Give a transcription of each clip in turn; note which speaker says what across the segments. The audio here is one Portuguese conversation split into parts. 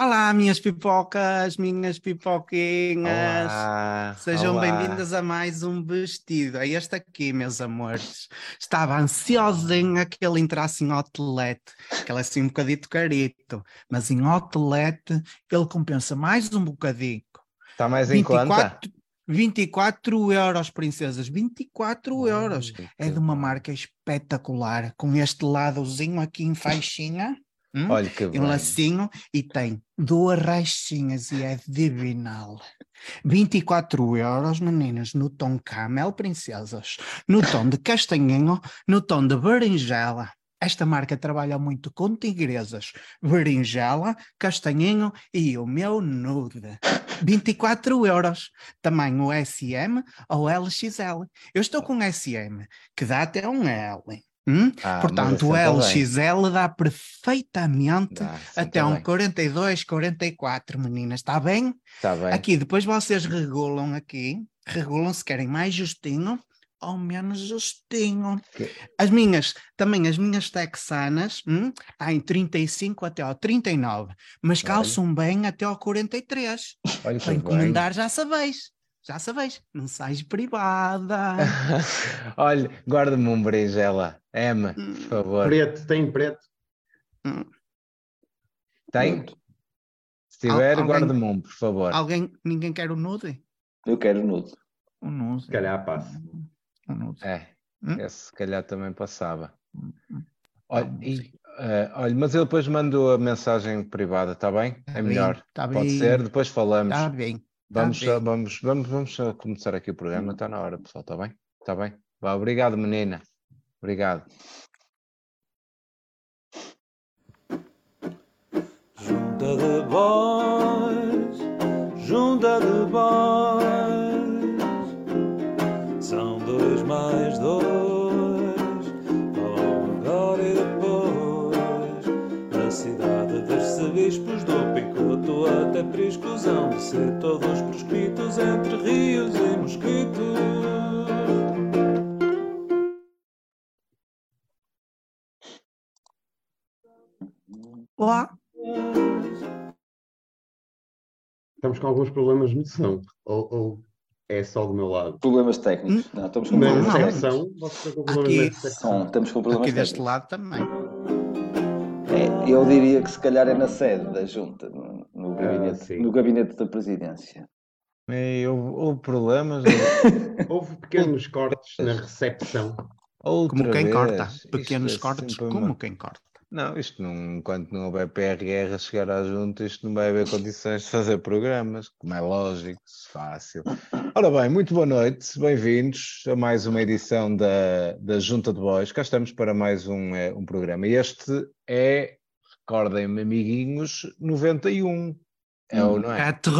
Speaker 1: Olá, minhas pipocas, minhas pipoquinhas.
Speaker 2: Olá,
Speaker 1: Sejam bem-vindas a mais um vestido. É este aqui, meus amores. Estava ansiosinha que ele entrasse em outlet, que ele é assim um bocadito carito, mas em outlet ele compensa mais um bocadinho.
Speaker 2: Está mais em conta?
Speaker 1: 24, 24 euros, princesas, 24 euros. É de uma marca espetacular, com este ladozinho aqui em faixinha. Hum?
Speaker 2: Olha que
Speaker 1: e um
Speaker 2: bem.
Speaker 1: lacinho e tem duas restinhas e é divinal. 24 euros, meninas, no tom camel, princesas, no tom de castanhinho, no tom de berinjela. Esta marca trabalha muito com tigresas, berinjela, castanhinho e o meu nude. 24 euros. Tamanho SM ou LXL. Eu estou com SM, que dá até um L. hum?
Speaker 2: Ah,
Speaker 1: Portanto, o
Speaker 2: mas assim
Speaker 1: LXL dá perfeitamente.
Speaker 2: Dá,
Speaker 1: até
Speaker 2: tá
Speaker 1: um
Speaker 2: bem.
Speaker 1: 42, 44, meninas, está bem?
Speaker 2: Tá bem.
Speaker 1: Aqui, depois vocês regulam aqui, regulam se querem mais justinho ou menos justinho.
Speaker 2: Que-
Speaker 1: As minhas, também as minhas texanas, hum, há em 35 até ao 39, mas calçam bem até ao 43.
Speaker 2: Olha
Speaker 1: Para
Speaker 2: que bem.
Speaker 1: encomendar já sabeis, já sabeis, não sais privada.
Speaker 2: Olha, guarda-me um berinjela. Emma, por
Speaker 1: Hum.
Speaker 2: favor.
Speaker 3: Preto, tem preto.
Speaker 1: Hum,
Speaker 2: Tem? Se tiver,
Speaker 1: Al-
Speaker 2: guarda-me um, por favor.
Speaker 1: Alguém, ninguém quer o nude?
Speaker 4: Eu quero nude.
Speaker 1: O nude.
Speaker 3: Se calhar passa.
Speaker 1: O nude.
Speaker 2: É,
Speaker 1: Hum?
Speaker 2: esse se calhar também passava.
Speaker 1: Hum, hum.
Speaker 2: Olha,
Speaker 1: Tá bom,
Speaker 2: e, eh, olha, mas eu depois mando a mensagem privada, está bem?
Speaker 1: Tá
Speaker 2: é
Speaker 1: bem,
Speaker 2: melhor.
Speaker 1: tá
Speaker 2: Pode
Speaker 1: bem.
Speaker 2: ser, depois falamos.
Speaker 1: Está bem. tá
Speaker 2: Vamos,
Speaker 1: bem.
Speaker 2: só- vamos, vamos, vamos começar aqui o programa. Está na hora, pessoal. Está bem? Está bem? Vá, obrigado, menina. Obrigado.
Speaker 5: Junta de boys, junta de boys, são dois mais dois, falam agora e depois, na cidade dos bispos do Picoto até Priscosão, de ser todos proscritos entre rios e mosquitos.
Speaker 1: Olá.
Speaker 3: Estamos com alguns problemas de noção. Ou, ou é só do meu lado?
Speaker 4: Problemas técnicos. Não, estamos com
Speaker 3: Na
Speaker 4: problemas
Speaker 1: não.
Speaker 4: técnicos.
Speaker 3: recepção, vocês com problemas recepção.
Speaker 4: estamos com problemas
Speaker 1: Aqui deste
Speaker 4: técnicos.
Speaker 1: lado também.
Speaker 4: É, eu diria que se calhar é na sede da junta, no, no
Speaker 3: Ah,
Speaker 4: gabinete,
Speaker 3: sim.
Speaker 4: no gabinete da presidência.
Speaker 2: E houve, houve problemas.
Speaker 3: Houve pequenos cortes na recepção.
Speaker 2: Outra
Speaker 1: Como quem
Speaker 2: vez.
Speaker 1: corta. Pequenos
Speaker 2: é
Speaker 1: cortes, como
Speaker 2: uma-
Speaker 1: quem corta.
Speaker 2: Não, isto não, enquanto não houver PRR a chegar à junta, isto não vai haver condições de fazer programas, como é lógico, fácil. Ora bem, muito boa noite, bem-vindos a mais uma edição da, da Junta de Boys. Cá estamos para mais um, eh, um programa. E Este é, recordem-me, amiguinhos, 91. É ou não é?
Speaker 1: 80,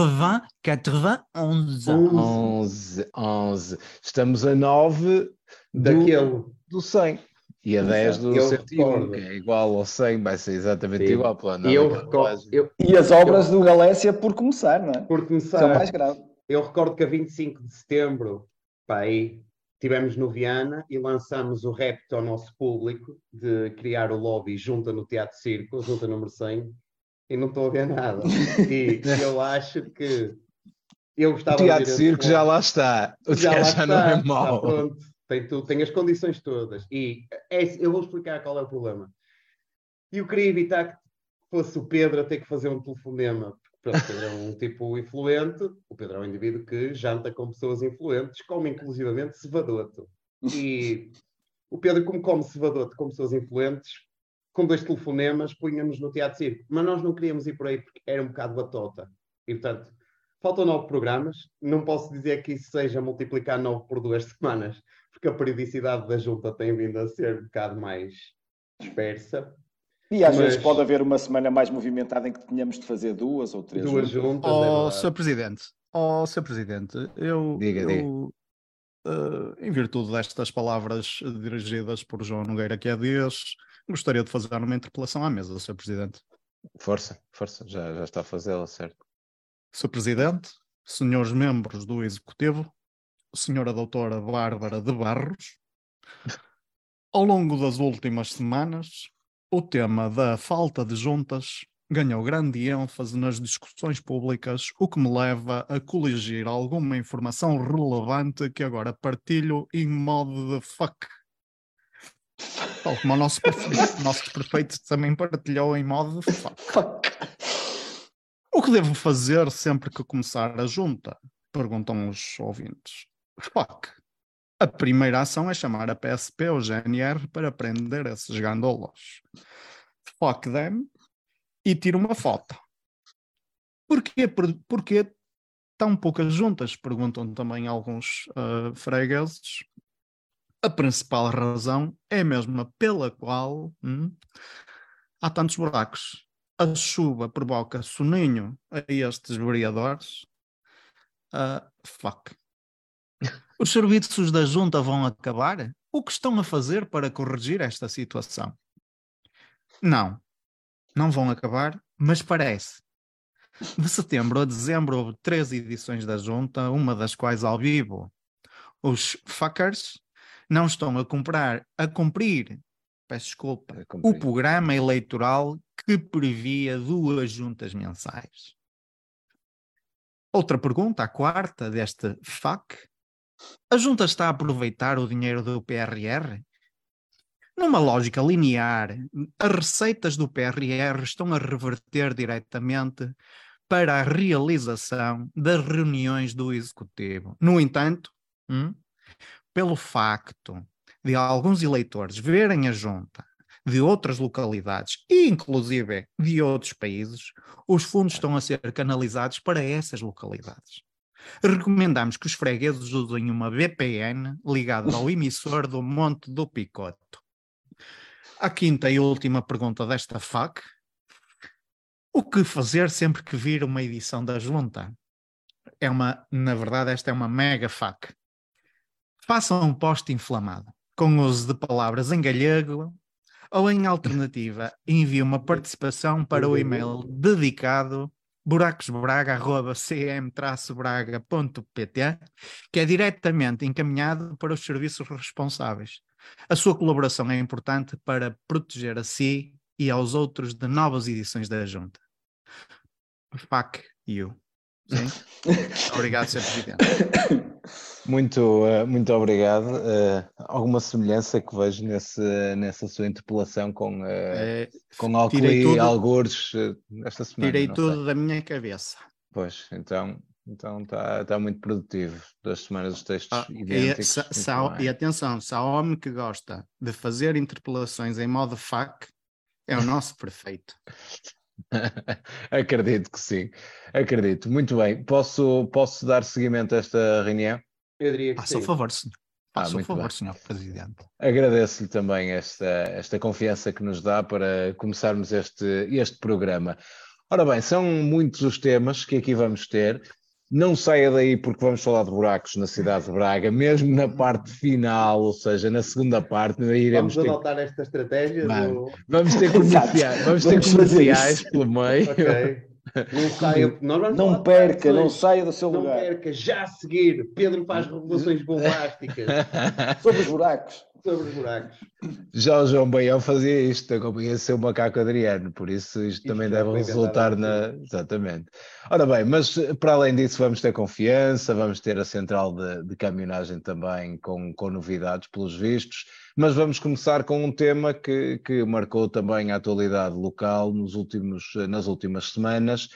Speaker 1: 80, 11.
Speaker 2: 11, 11. Estamos a 9 do,
Speaker 3: Daquele.
Speaker 2: do 100. E a 10 do
Speaker 3: Eu
Speaker 2: 101,
Speaker 3: recordo.
Speaker 2: que é igual ao 100, vai ser exatamente
Speaker 3: Sim.
Speaker 2: igual. Pela
Speaker 3: E eu
Speaker 2: nova
Speaker 3: recordo, eu,
Speaker 4: E as obras do Galécia por começar, não é?
Speaker 3: por
Speaker 4: é o
Speaker 3: começar,
Speaker 4: mais grave.
Speaker 3: eu recordo que a 25 de setembro, pá, aí, estivemos no Viana e lançamos o repto ao nosso público de criar o lobby junta no Teatro Circo, junta número 100, e não estou a ver nada. E eu acho que eu
Speaker 2: O
Speaker 3: gostava de
Speaker 2: Teatro
Speaker 3: esse
Speaker 2: Circo já lá está. O
Speaker 3: já lá
Speaker 2: já,
Speaker 3: está,
Speaker 2: não é
Speaker 3: está
Speaker 2: mau.
Speaker 3: pronto. Tem, tudo, tem as condições todas. E é- eu vou explicar qual é o problema. E eu queria evitar que fosse o Pedro a ter que fazer um telefonema. Pronto, o Pedro é um tipo influente, o Pedro é um indivíduo que janta com pessoas influentes, come inclusivamente cevadoto. E o Pedro, como come cevadoto com pessoas influentes, com dois telefonemas, punha-nos no Teatro Circo. Mas nós não queríamos ir por aí porque era um bocado batota. E portanto, faltam nove programas. Não posso dizer que isso seja multiplicar nove por duas semanas, porque a periodicidade da junta tem vindo a ser um bocado mais dispersa.
Speaker 4: E às
Speaker 3: Mas-
Speaker 4: vezes pode haver uma semana mais movimentada em que tenhamos de fazer duas ou três.
Speaker 3: Duas
Speaker 4: juntas.
Speaker 3: é
Speaker 1: Oh,
Speaker 3: verdade.
Speaker 1: Sr. Presidente, oh, Sr. Presidente, eu,
Speaker 2: Diga,
Speaker 1: eu eh, em virtude destas palavras dirigidas por João Nogueira que é Dias, gostaria de fazer uma interpelação à mesa, Sr. Presidente.
Speaker 2: Força, força, já, já está a fazê-la, certo?
Speaker 1: Sr. Presidente, senhores membros do Executivo, Senhora Doutora Bárbara de Barros, ao longo das últimas semanas, o tema da falta de juntas ganhou grande ênfase nas discussões públicas, o que me leva a coligir alguma informação relevante que agora partilho em modo de fuck. Tal como o nosso prefeito, nosso prefeito também partilhou em modo de fuck.
Speaker 4: Fuck.
Speaker 1: O que devo fazer sempre que começar a junta? Perguntam os ouvintes. Fuck. A primeira ação é chamar a PSP ou GNR para prender esses gandolos. Fuck them e tiro uma foto. Porquê, por- porquê tão poucas juntas? Perguntam também alguns ah, fregueses. A principal razão é a mesma pela qual hum, há tantos buracos. A chuva provoca soninho a estes vereadores. Ah, fuck. Os serviços da junta vão acabar? O que estão a fazer para corrigir esta situação? Não, não vão acabar, mas parece. De setembro a dezembro houve três edições da junta, uma das quais ao vivo. Os fuckers não estão a comprar, a cumprir, peço desculpa, o programa eleitoral que previa duas juntas mensais. Outra pergunta, a quarta deste FAC. A junta está a aproveitar o dinheiro do PRR? Numa lógica linear, as receitas do PRR estão a reverter diretamente para a realização das reuniões do Executivo. No entanto, hum, pelo facto de alguns eleitores verem a junta de outras localidades e inclusive de outros países, os fundos estão a ser canalizados para essas localidades. Recomendamos que os fregueses usem uma VPN ligada ao emissor do Monte do Picoto. A quinta e última pergunta desta FAC. O que fazer sempre que vir uma edição da junta? É uma, na verdade, esta é uma mega FAC. Faça um post inflamado, com uso de palavras em galego, ou em alternativa, envie uma participação para o e-mail dedicado buracosbraga.cm-braga.pt, que é diretamente encaminhado para os serviços responsáveis. A sua colaboração é importante para proteger a si e aos outros de novas edições da Junta. Fuck you. Sim? Obrigado, Sr. Presidente.
Speaker 2: Muito, eh, muito obrigado. Eh, alguma semelhança que vejo nesse, nessa sua interpelação com, Eh, com álcool e
Speaker 1: tudo-
Speaker 2: algures esta semana?
Speaker 1: tirei tudo
Speaker 2: sei.
Speaker 1: da minha cabeça.
Speaker 2: Pois, então então está tá muito produtivo. Duas semanas os textos
Speaker 1: Ah, e,
Speaker 2: idênticos.
Speaker 1: se-
Speaker 2: muito
Speaker 1: se
Speaker 2: bem.
Speaker 1: e atenção, se há homem que gosta de fazer interpelações em modo fuck, é o nosso prefeito.
Speaker 2: Acredito que sim. Acredito. Muito bem. Posso, posso dar seguimento a esta reunião?
Speaker 3: Eu diria que
Speaker 1: Faça
Speaker 3: sim.
Speaker 1: o favor, senhor.
Speaker 2: Ah,
Speaker 1: Faça o
Speaker 2: muito
Speaker 1: favor,
Speaker 2: bem.
Speaker 1: senhor Presidente.
Speaker 2: Agradeço-lhe também esta, esta confiança que nos dá para começarmos este, este programa. Ora bem, são muitos os temas que aqui vamos ter. Não saia daí porque vamos falar de buracos na cidade de Braga, mesmo na parte final, ou seja, na segunda parte, ainda iremos
Speaker 3: Vamos
Speaker 2: ter,
Speaker 3: adotar esta estratégia
Speaker 2: Vamos.
Speaker 3: do...
Speaker 2: vamos ter comerciais, vamos ter
Speaker 4: Vamos
Speaker 2: comerciais pelo meio.
Speaker 3: Ok. Não saia...
Speaker 4: Não perca, não saia do seu
Speaker 3: Não
Speaker 4: lugar.
Speaker 3: perca, já a seguir. Pedro faz revelações bombásticas
Speaker 4: Sobre os buracos.
Speaker 3: Sobre os buracos.
Speaker 2: Já o João Baião fazia isto, acompanha seu macaco Adriano, por isso isto
Speaker 3: Isto
Speaker 2: também deve resultar na. Exatamente. Ora bem, mas eh, para além disso, vamos ter confiança, vamos ter a central de, de caminhonagem também com, com novidades, pelos vistos, mas vamos começar com um tema que, que marcou também a atualidade local nos últimos, eh, nas últimas semanas.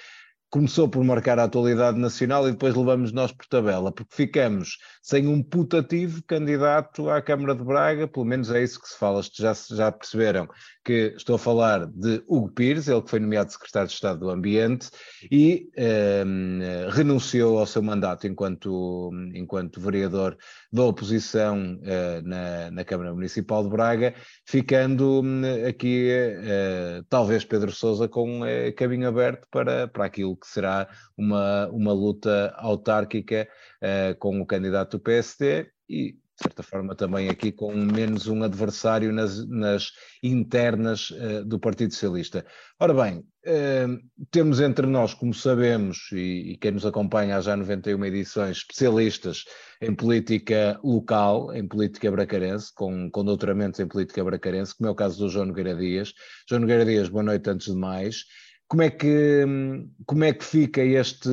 Speaker 2: Começou por marcar a atualidade nacional e depois levamos nós por tabela, porque ficamos sem um putativo candidato à Câmara de Braga, pelo menos é isso que se fala. Já, já perceberam que estou a falar de Hugo Pires, ele que foi nomeado secretário de Estado do Ambiente e ehm, renunciou ao seu mandato enquanto, enquanto vereador da oposição eh, na, na Câmara Municipal de Braga, ficando hum, aqui eh, talvez Pedro Sousa com eh, caminho aberto para, para aquilo que será uma, uma luta autárquica com o candidato do PSD e, certa forma, também aqui com menos um adversário nas, nas internas eh, do Partido Socialista. Ora bem, eh, temos entre nós, como sabemos, e, e quem nos acompanha há já 91 edições, especialistas em política local, em política bracarense, com, com doutoramentos em política bracarense, como é o caso do João Nogueira Dias. João Nogueira Dias, boa noite antes de mais. como é que, como é que fica este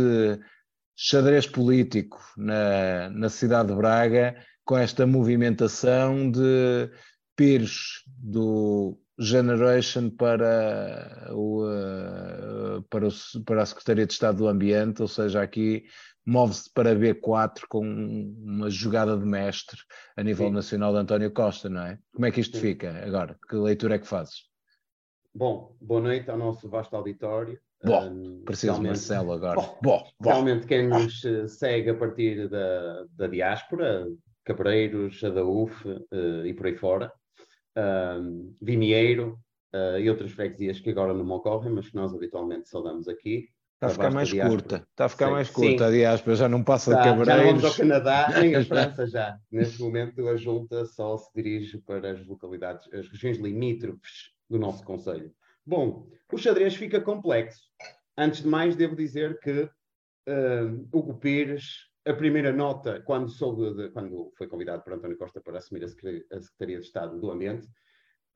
Speaker 2: xadrez político na, na cidade de Braga com esta movimentação de Pires do Generation para, o, eh, para, o, para a Secretaria de Estado do Ambiente, ou seja, aqui move-se para B4 com uma jogada de mestre a nível
Speaker 3: Sim.
Speaker 2: nacional de António Costa, não é? Como é que isto
Speaker 3: Sim.
Speaker 2: fica agora? Que leitura é que fazes?
Speaker 3: Bom, boa noite ao nosso vasto auditório.
Speaker 2: Bom,
Speaker 3: Um,
Speaker 2: Preciso de Marcelo agora.
Speaker 3: Bom,
Speaker 2: Bom, bom.
Speaker 3: Realmente quem nos eh, segue a partir da, da diáspora, Cabreiros, Adaúf eh, e por aí fora, um, Vimieiro eh, e outras freguesias que agora não me ocorrem, mas que nós habitualmente saudamos aqui.
Speaker 2: Está a ficar mais
Speaker 3: diáspora.
Speaker 2: curta. Está a ficar
Speaker 3: Sim,
Speaker 2: mais
Speaker 3: sim.
Speaker 2: curta a diáspora, já não passa de
Speaker 3: Já, já vamos ao
Speaker 2: Cabreiros.
Speaker 3: Canadá, nem a. França já. Neste momento a junta só se dirige para as localidades, as regiões limítrofes do nosso Conselho. Bom, o xadrez fica complexo. Antes de mais, devo dizer que ah, Hugo Pires, a primeira nota, quando, soube de- quando foi convidado por António Costa para assumir a Secre- a Secretaria de Estado do Ambiente,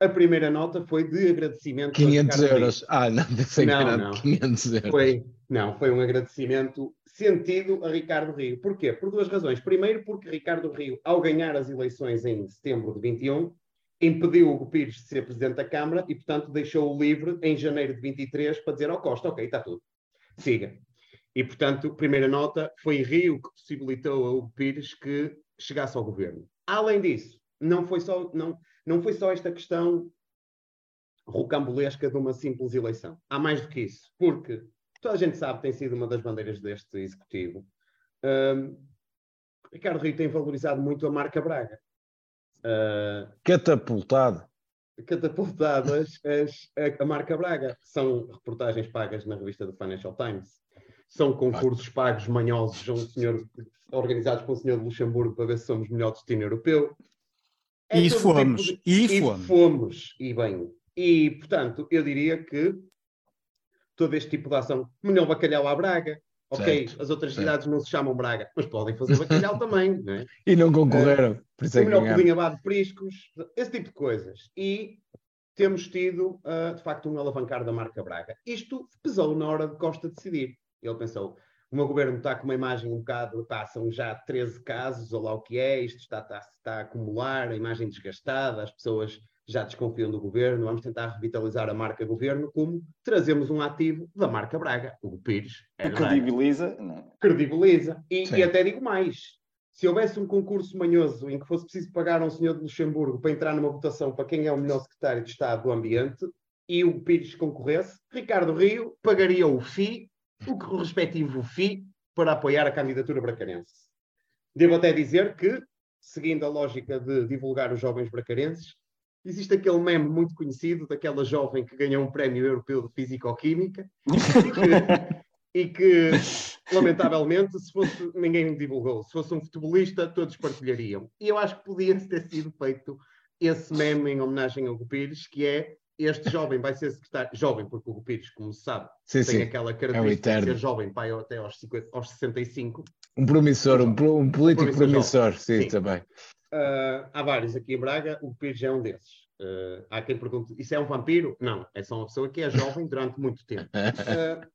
Speaker 3: a primeira nota foi de agradecimento. a
Speaker 2: 500
Speaker 3: Ricardo
Speaker 2: euros. Ah, não, pensei que
Speaker 3: Não,
Speaker 2: era
Speaker 3: não.
Speaker 2: 500 euros.
Speaker 3: foi, não, foi um agradecimento sentido a Ricardo Rio. Porquê? Por duas razões. Primeiro, porque Ricardo Rio, ao ganhar as eleições em setembro de 21, impediu Hugo Pires de ser presidente da Câmara e, portanto, deixou-o livre em janeiro de 23 para dizer ao Costa: ok, está tudo, siga. E, portanto, primeira nota, foi Rio que possibilitou a Hugo Pires que chegasse ao governo. Além disso, não foi só, não, não foi só esta questão rocambolesca de uma simples eleição. Há mais do que isso, porque toda a gente sabe que tem sido uma das bandeiras deste executivo. Hum, Ricardo Rio tem valorizado muito a marca Braga. Uh,
Speaker 2: Catapultado.
Speaker 3: catapultadas as- a, a marca Braga. São reportagens pagas na revista do Financial Times. São concursos pagos manhosos a um senhor, organizados pelo senhor de Luxemburgo para ver se somos melhor destino europeu. É
Speaker 1: E fomos,
Speaker 3: tipo de-
Speaker 1: e
Speaker 3: e
Speaker 1: fomos.
Speaker 3: fomos, e bem. E, portanto, eu diria que todo este tipo de ação, melhor bacalhau à Braga, ok,
Speaker 2: Certo,
Speaker 3: as outras
Speaker 2: certo.
Speaker 3: cidades não se chamam Braga, mas podem fazer bacalhau também, não é?
Speaker 2: E não concorreram. por isso é
Speaker 3: o melhor pudim abado de priscos, esse tipo de coisas. E temos tido, ah, de facto, um alavancar da marca Braga. Isto pesou na hora de Costa decidir. Ele pensou, o meu governo está com uma imagem um bocado, pá, são já 13 casos, ou lá o que é, isto está, está, está a acumular, a imagem desgastada, as pessoas já desconfiam do governo, vamos tentar revitalizar a marca governo, como trazemos um ativo da marca Braga, o Pires. é
Speaker 4: credibiliza. Não.
Speaker 3: credibiliza. E, e até digo mais: se houvesse um concurso manhoso em que fosse preciso pagar a um senhor de Luxemburgo para entrar numa votação para quem é o melhor secretário de Estado do Ambiente e o Pires concorresse, Ricardo Rio pagaria o FI, o respectivo FI, para apoiar a candidatura bracarense. Devo até dizer que, seguindo a lógica de divulgar os jovens bracarenses, existe aquele meme muito conhecido daquela jovem que ganhou um prémio europeu de Físico-Química e que, lamentavelmente, se fosse, ninguém divulgou. Se fosse um futebolista, todos partilhariam. E eu acho que podia ter sido feito esse meme em homenagem ao Hugo Pires, que é este jovem vai ser secretário, jovem, porque o Pires, como se sabe,
Speaker 2: Sim,
Speaker 3: tem
Speaker 2: sim.
Speaker 3: aquela característica de
Speaker 2: eterno.
Speaker 3: ser jovem, pai até aos, 50, aos 65.
Speaker 2: Um promissor, um, um político
Speaker 3: Promissor
Speaker 2: promissor, sim,
Speaker 3: Sim.
Speaker 2: também.
Speaker 3: Ah, há vários aqui em Braga, o Pires é um desses. Ah, há quem pergunte, isso é um vampiro? Não, é só uma pessoa que é jovem durante muito tempo. Ah,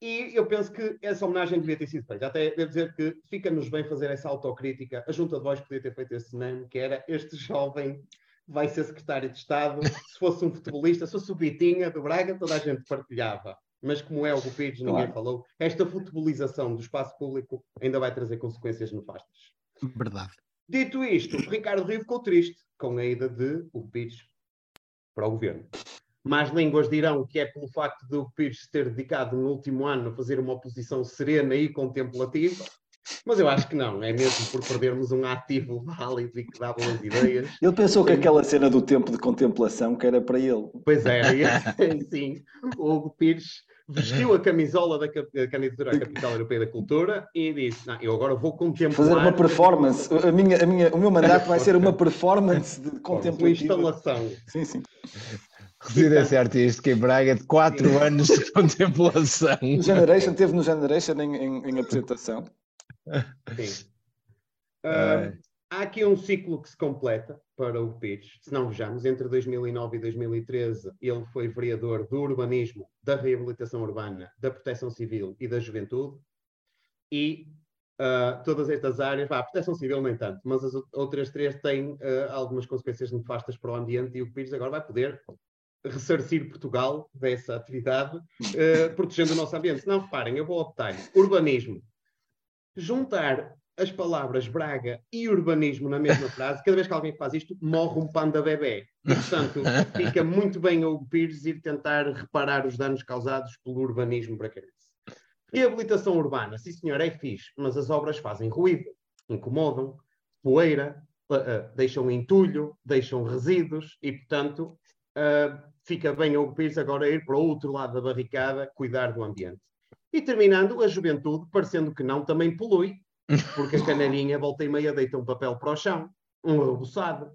Speaker 3: e eu penso que essa homenagem devia ter sido feita. Até devo dizer que fica-nos bem fazer essa autocrítica. A Junta de Voz podia ter feito esse meme, que era este jovem vai ser secretário de Estado. Se fosse um futebolista, se fosse o Bitinha do Braga, toda a gente partilhava. Mas como é o Hugo Pires, ninguém
Speaker 4: Claro.
Speaker 3: falou. Esta futebolização do espaço público ainda vai trazer consequências nefastas.
Speaker 1: Verdade.
Speaker 3: Dito isto, Ricardo Rio ficou triste com a ida de Hugo Pires para o governo. Mais línguas dirão que é pelo facto de Hugo Pires se ter dedicado no último ano a fazer uma oposição serena e contemplativa, mas eu acho que não, é mesmo por perdermos um ativo válido e que dá boas ideias.
Speaker 4: Ele pensou que aquela cena do tempo de contemplação que era para ele.
Speaker 3: Pois é, e, sim, o Hugo Pires vestiu a camisola da candidatura à Capital Europeia da Cultura e disse: Não, eu agora vou contemplar.
Speaker 4: Fazer uma performance. A minha, a minha, o meu mandato vai ser uma performance de
Speaker 3: Uma
Speaker 4: contemplativa.
Speaker 3: instalação.
Speaker 4: Sim, sim.
Speaker 2: Residência artística em Braga de 4 anos de contemplação.
Speaker 4: O Generation teve no Generation em, em- em apresentação.
Speaker 3: Sim. Ah, há aqui um ciclo que se completa para o Pires. Se não vejamos, entre 2009 e 2013, ele foi vereador do urbanismo, da reabilitação urbana, da proteção civil e da juventude. E uh, todas estas áreas, vá, a proteção civil nem tanto, mas as outras três têm uh, algumas consequências nefastas para o ambiente e o Pires agora vai poder ressarcir Portugal dessa atividade, uh, protegendo o nosso ambiente. Se não, reparem, eu vou detalhe. Urbanismo. Juntar as palavras Braga e urbanismo na mesma frase, cada vez que alguém faz isto, morre um panda bebê. E, portanto, fica muito bem o Pires ir tentar reparar os danos causados pelo urbanismo bracarense. Reabilitação urbana, sim senhor, é fixe, mas as obras fazem ruído, incomodam, poeira, uh, deixam entulho, deixam resíduos e, portanto, uh, fica bem o Pires agora ir para o outro lado da barricada, cuidar do ambiente. E terminando, a juventude, parecendo que não, também polui, porque a canelinha volta e meia deita um papel para o chão, um reboçado.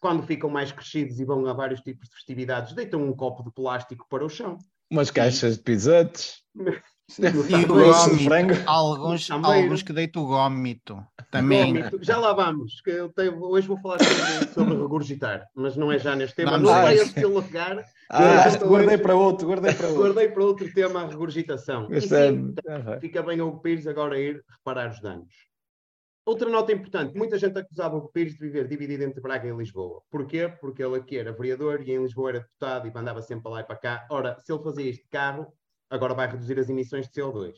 Speaker 3: Quando ficam mais crescidos e vão a vários tipos de festividades, deitam um copo de plástico para o chão.
Speaker 2: Umas caixas de pisotes.
Speaker 1: E o
Speaker 4: Doce de
Speaker 1: gómito,
Speaker 4: frango.
Speaker 1: alguns,
Speaker 3: Também,
Speaker 1: alguns
Speaker 3: né?
Speaker 1: que deitam o gómito também.
Speaker 3: Já lá vamos, que eu tenho- hoje vou falar sobre, sobre regurgitar, mas não é já neste tema.
Speaker 1: Vamos
Speaker 3: não
Speaker 4: lá.
Speaker 3: vai a largar,
Speaker 2: Ah,
Speaker 4: guardei para outro, guardei para outro.
Speaker 3: guardei para outro tema a regurgitação. E
Speaker 2: este
Speaker 3: sim,
Speaker 2: é- vai.
Speaker 3: fica bem o Pires agora ir reparar os danos. Outra nota importante, muita gente acusava o Pires de viver dividido entre Braga e Lisboa. Porquê? Porque ele aqui era vereador e em Lisboa era deputado e andava sempre para lá e para cá. Ora, se ele fazia isto de carro, agora vai reduzir as emissões de CO2.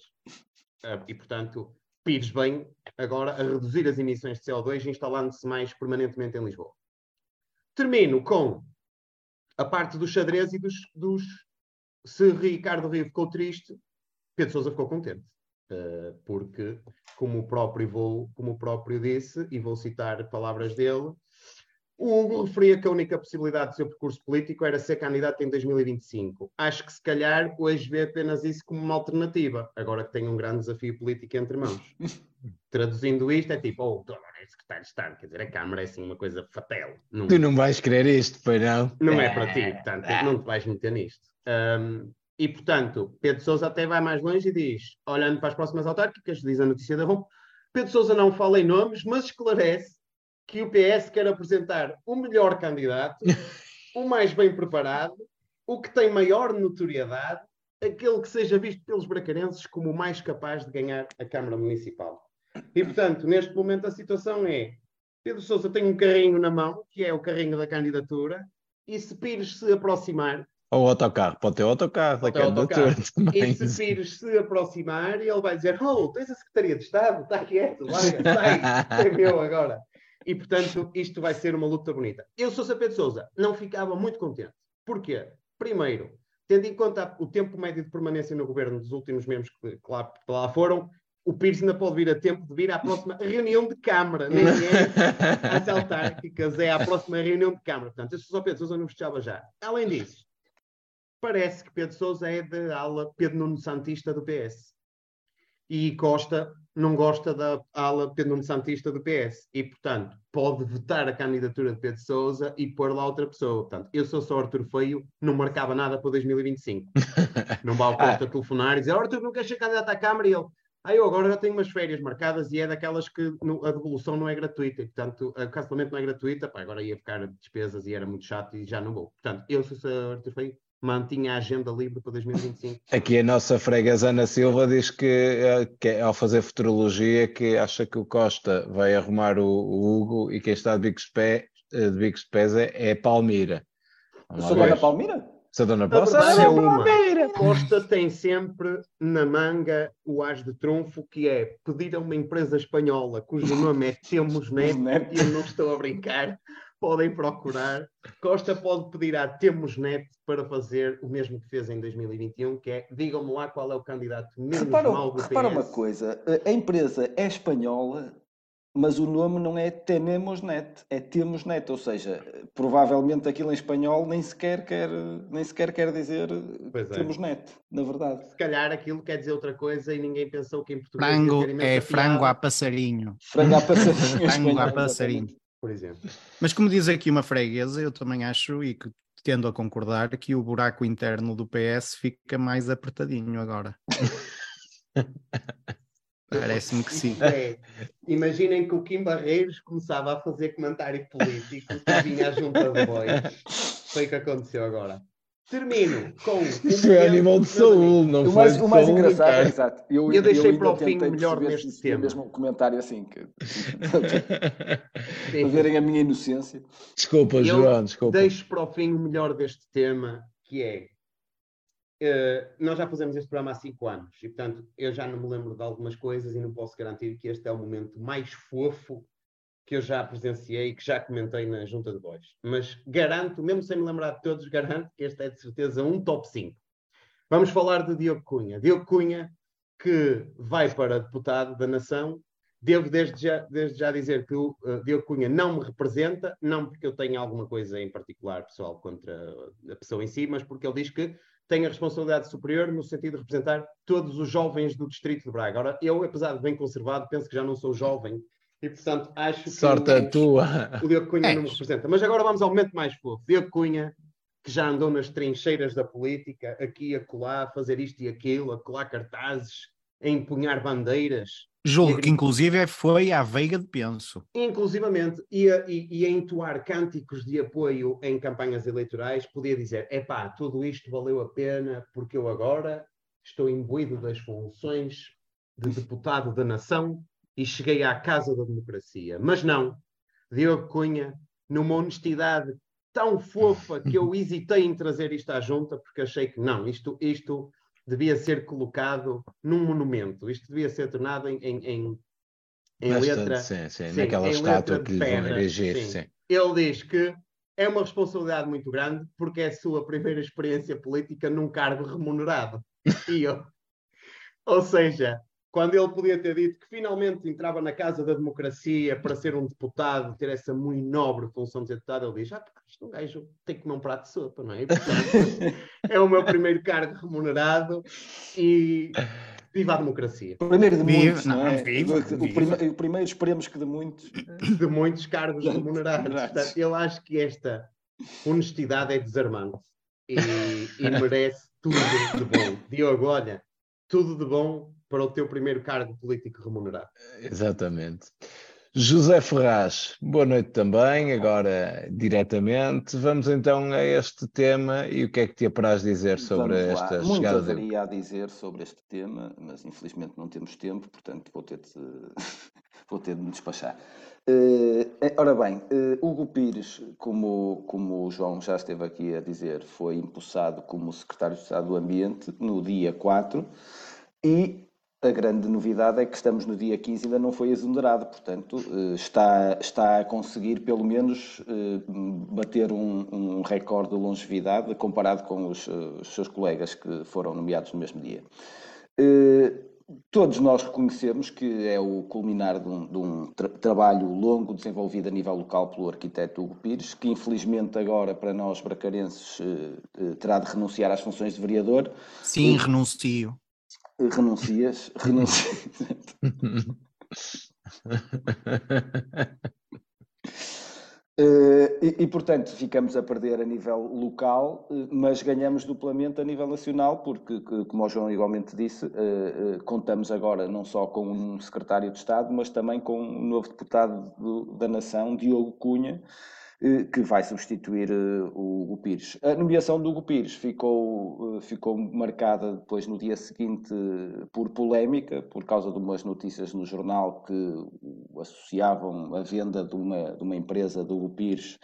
Speaker 3: Ah, e, portanto, Pires vem agora a reduzir as emissões de CO2 instalando-se mais permanentemente em Lisboa. Termino com a parte dos xadrez e dos, dos... Se Ricardo Rio ficou triste, Pedro Sousa ficou contente. Uh, porque, como o próprio como o próprio disse, e vou citar palavras dele, o Hugo referia que a única possibilidade do seu percurso político era ser candidato em 2025. Acho que se calhar hoje vê apenas isso como uma alternativa, agora que tem um grande desafio político entre mãos. Traduzindo isto, é tipo, oh, tu agora és secretário de Estado, quer dizer, a Câmara é assim uma coisa fatel. Não,
Speaker 2: Tu não vais querer isto, pois não?
Speaker 3: não é para ti, portanto, não te vais meter nisto. Um, e, portanto, Pedro Sousa até vai mais longe e diz, olhando para as próximas autárquicas, diz a notícia da ROM, Pedro Sousa não fala em nomes, mas esclarece que o PS quer apresentar o melhor candidato, o mais bem preparado, o que tem maior notoriedade, aquele que seja visto pelos bracarenses como o mais capaz de ganhar a Câmara Municipal. E, portanto, neste momento a situação é Pedro Sousa tem um carrinho na mão, que é o carrinho da candidatura, e se Pires se aproximar,
Speaker 2: Ou autocarro, pode ter autocarro da
Speaker 3: Pode ter autocarro.
Speaker 2: candidatura também.
Speaker 3: e se Pires se aproximar, ele vai dizer: Oh, tens a Secretaria de Estado, está quieto, larga, sai, é meu agora. E portanto, isto vai ser uma luta bonita. Eu sou Pedro Souza, não ficava muito contente. Porquê? Primeiro, tendo em conta o tempo médio de permanência no governo dos últimos membros que, que lá, que lá foram, o Pires ainda pode vir a tempo de vir à próxima reunião de Câmara, nem é às autárquicas, é à próxima reunião de Câmara. Portanto, eu sou só Pedro Sousa, não fechava já. Além disso, parece que Pedro Sousa é da ala Pedro Nuno Santista do PS. E Costa não gosta da ala Pedro Santista do PS. E, portanto, pode vetar a candidatura de Pedro Sousa e pôr lá outra pessoa. Portanto, eu sou só Arthur Feio, não marcava nada para 2025. Não vai ao Costa telefonar e dizer, Arthur, não queres ser candidato à Câmara? E ele, ah, eu agora já tenho umas férias marcadas e é daquelas que no- a devolução não é gratuita. E, portanto, a cancelamento não é gratuita. Pá, agora ia ficar despesas e era muito chato e já não vou. Portanto, eu sou só Arthur Feio, mantinha a agenda livre para 2025.
Speaker 2: Aqui a nossa freguesa Ana Silva diz que, eh, que é, ao fazer futurologia que acha que o Costa vai arrumar o, o Hugo e quem está de bicos de, pé, eh, de, bicos de pés é, é Palmira. Vamos
Speaker 4: sou. Dona Palmira?
Speaker 2: Sou Dona
Speaker 3: A
Speaker 2: Palmira.
Speaker 3: é uma.
Speaker 2: Palmira.
Speaker 3: Costa tem sempre na manga o as de trunfo, que é pedir a uma empresa espanhola cujo nome é Temos Net. e eu não estou a brincar, podem procurar. Costa pode pedir à Temos Net para fazer o mesmo que fez em 2021, que é digam-me lá qual é o candidato menos
Speaker 4: Repara,
Speaker 3: mau do PS.
Speaker 4: repara uma coisa, a- a empresa é espanhola, mas o nome não é Tenemos Net, é Temos Net, ou seja, provavelmente aquilo em espanhol nem sequer quer, nem sequer quer dizer
Speaker 3: Pois é.
Speaker 4: Temos Net, na verdade.
Speaker 3: Se calhar aquilo quer dizer outra coisa e ninguém pensou que em português
Speaker 1: Frango é frango a passarinho.
Speaker 4: Frango à passarinho
Speaker 1: Frango a passarinho.
Speaker 3: Por exemplo.
Speaker 1: Mas como diz aqui uma freguesa, eu também acho e que tendo a concordar que o buraco interno do PS fica mais apertadinho agora. Parece-me que sim.
Speaker 3: É, Imaginem que o Kim Barreiros começava a fazer comentário político e vinha à junta de bois. Foi o que aconteceu agora. Termino com. um
Speaker 2: Isso é animal de. Saúl, não
Speaker 4: O mais, o mais
Speaker 2: Saúl,
Speaker 4: engraçado,
Speaker 2: cara.
Speaker 4: exato. Eu,
Speaker 3: Eu deixei
Speaker 4: ainda
Speaker 3: para o fim melhor neste tema.
Speaker 4: mesmo um comentário assim, que, para verem a minha inocência.
Speaker 2: Desculpa,
Speaker 3: Eu
Speaker 2: João, desculpa.
Speaker 3: Deixo para o fim o melhor deste tema, que é. eh, nós já fazemos este programa há cinco anos e, portanto, eu já não me lembro de algumas coisas e não posso garantir que este é o momento mais fofo que eu já presenciei e que já comentei na Junta de Bois. Mas garanto, mesmo sem me lembrar de todos, garanto que este é de certeza um top 5. Vamos falar de Diogo Cunha. Diogo Cunha, que vai para deputado da Nação. Devo desde já, desde já dizer que o uh, Diogo Cunha não me representa, não porque eu tenha alguma coisa em particular, pessoal, contra a pessoa em si, mas porque ele diz que tem a responsabilidade superior no sentido de representar todos os jovens do Distrito de Braga. Ora, eu, apesar de bem conservado, penso que já não sou jovem e, portanto, acho que
Speaker 2: Sorte
Speaker 3: o,
Speaker 2: a tua.
Speaker 3: o Diogo Cunha
Speaker 1: É.
Speaker 3: não me representa. Mas agora vamos ao momento mais fofo. Diogo Cunha, que já andou nas trincheiras da política, aqui a colar, a fazer isto e aquilo, a colar cartazes, a empunhar bandeiras,
Speaker 1: Julgo que inclusive foi à Veiga de Penso.
Speaker 3: inclusivamente, e a, e, e a entoar cânticos de apoio em campanhas eleitorais, podia dizer: epá, tudo isto valeu a pena porque eu agora estou imbuído das funções de deputado da nação e cheguei à casa da democracia. Mas não, Diogo Cunha, numa honestidade tão fofa que eu hesitei em trazer isto à junta, porque achei que não, isto, isto devia ser colocado num monumento, isto devia ser tornado em, em, em, em
Speaker 2: Bastante,
Speaker 3: letra.
Speaker 2: sim, sim,
Speaker 3: sim,
Speaker 2: naquela
Speaker 3: em
Speaker 2: estátua que lhe vão erigir,
Speaker 3: sim.
Speaker 2: sim.
Speaker 3: Ele diz que é uma responsabilidade muito grande porque é a sua primeira experiência política num cargo remunerado. E eu, ou seja, quando ele podia ter dito que finalmente entrava na Casa da Democracia para ser um deputado, ter essa muito nobre função de ser deputado, ele diz: Ah, pá, isto um gajo tem que comer um prato de sopa, não é? Portanto, é o meu primeiro cargo remunerado e viva a democracia.
Speaker 4: O primeiro de
Speaker 1: Viva,
Speaker 4: muitos, não,
Speaker 1: não,
Speaker 4: é?
Speaker 1: viva,
Speaker 4: o,
Speaker 1: viva.
Speaker 4: o primeiro esperemos que de muitos.
Speaker 3: de muitos cargos remunerados.
Speaker 4: Remunerados.
Speaker 3: Portanto, eu acho que esta honestidade é desarmante e, e merece tudo de bom. Diogo, olha, tudo de bom para o teu primeiro cargo político remunerado.
Speaker 2: Exatamente. José Ferraz, boa noite também, agora diretamente. Vamos então a este tema e o que é que te apraz dizer sobre
Speaker 4: Vamos lá.
Speaker 2: esta
Speaker 4: Muito
Speaker 2: chegada de...
Speaker 4: haveria a dizer sobre este tema, mas infelizmente não temos tempo, portanto vou ter de, vou ter de me despachar. Eh, ora bem, eh, Hugo Pires, como, como o João já esteve aqui a dizer, foi empossado como secretário de Estado do Ambiente no dia 4 e a grande novidade é que estamos no dia 15 e ainda não foi exonerado, portanto, eh, está, está a conseguir pelo menos eh, bater um, um recorde de longevidade comparado com os, eh, os seus colegas que foram nomeados no mesmo dia. Todos nós reconhecemos que é o culminar de um, de um tra- trabalho longo desenvolvido a nível local pelo arquiteto Hugo Pires, que infelizmente agora para nós bracarenses eh, eh, terá de renunciar às funções de vereador.
Speaker 1: Sim, renuncio.
Speaker 4: Renuncias, renuncias. Eh, e, e, portanto, ficamos a perder a nível local, eh, mas ganhamos duplamente a nível nacional, porque, que- como o João igualmente disse, eh, contamos agora não só com um secretário de Estado, mas também com um novo deputado do- da Nação, Diogo Cunha, que vai substituir eh, o Hugo Pires. A nomeação do Hugo Pires ficou, eh, ficou marcada depois no dia seguinte eh, por polémica, por causa de umas notícias no jornal que associavam a venda de uma, de uma empresa do Hugo Pires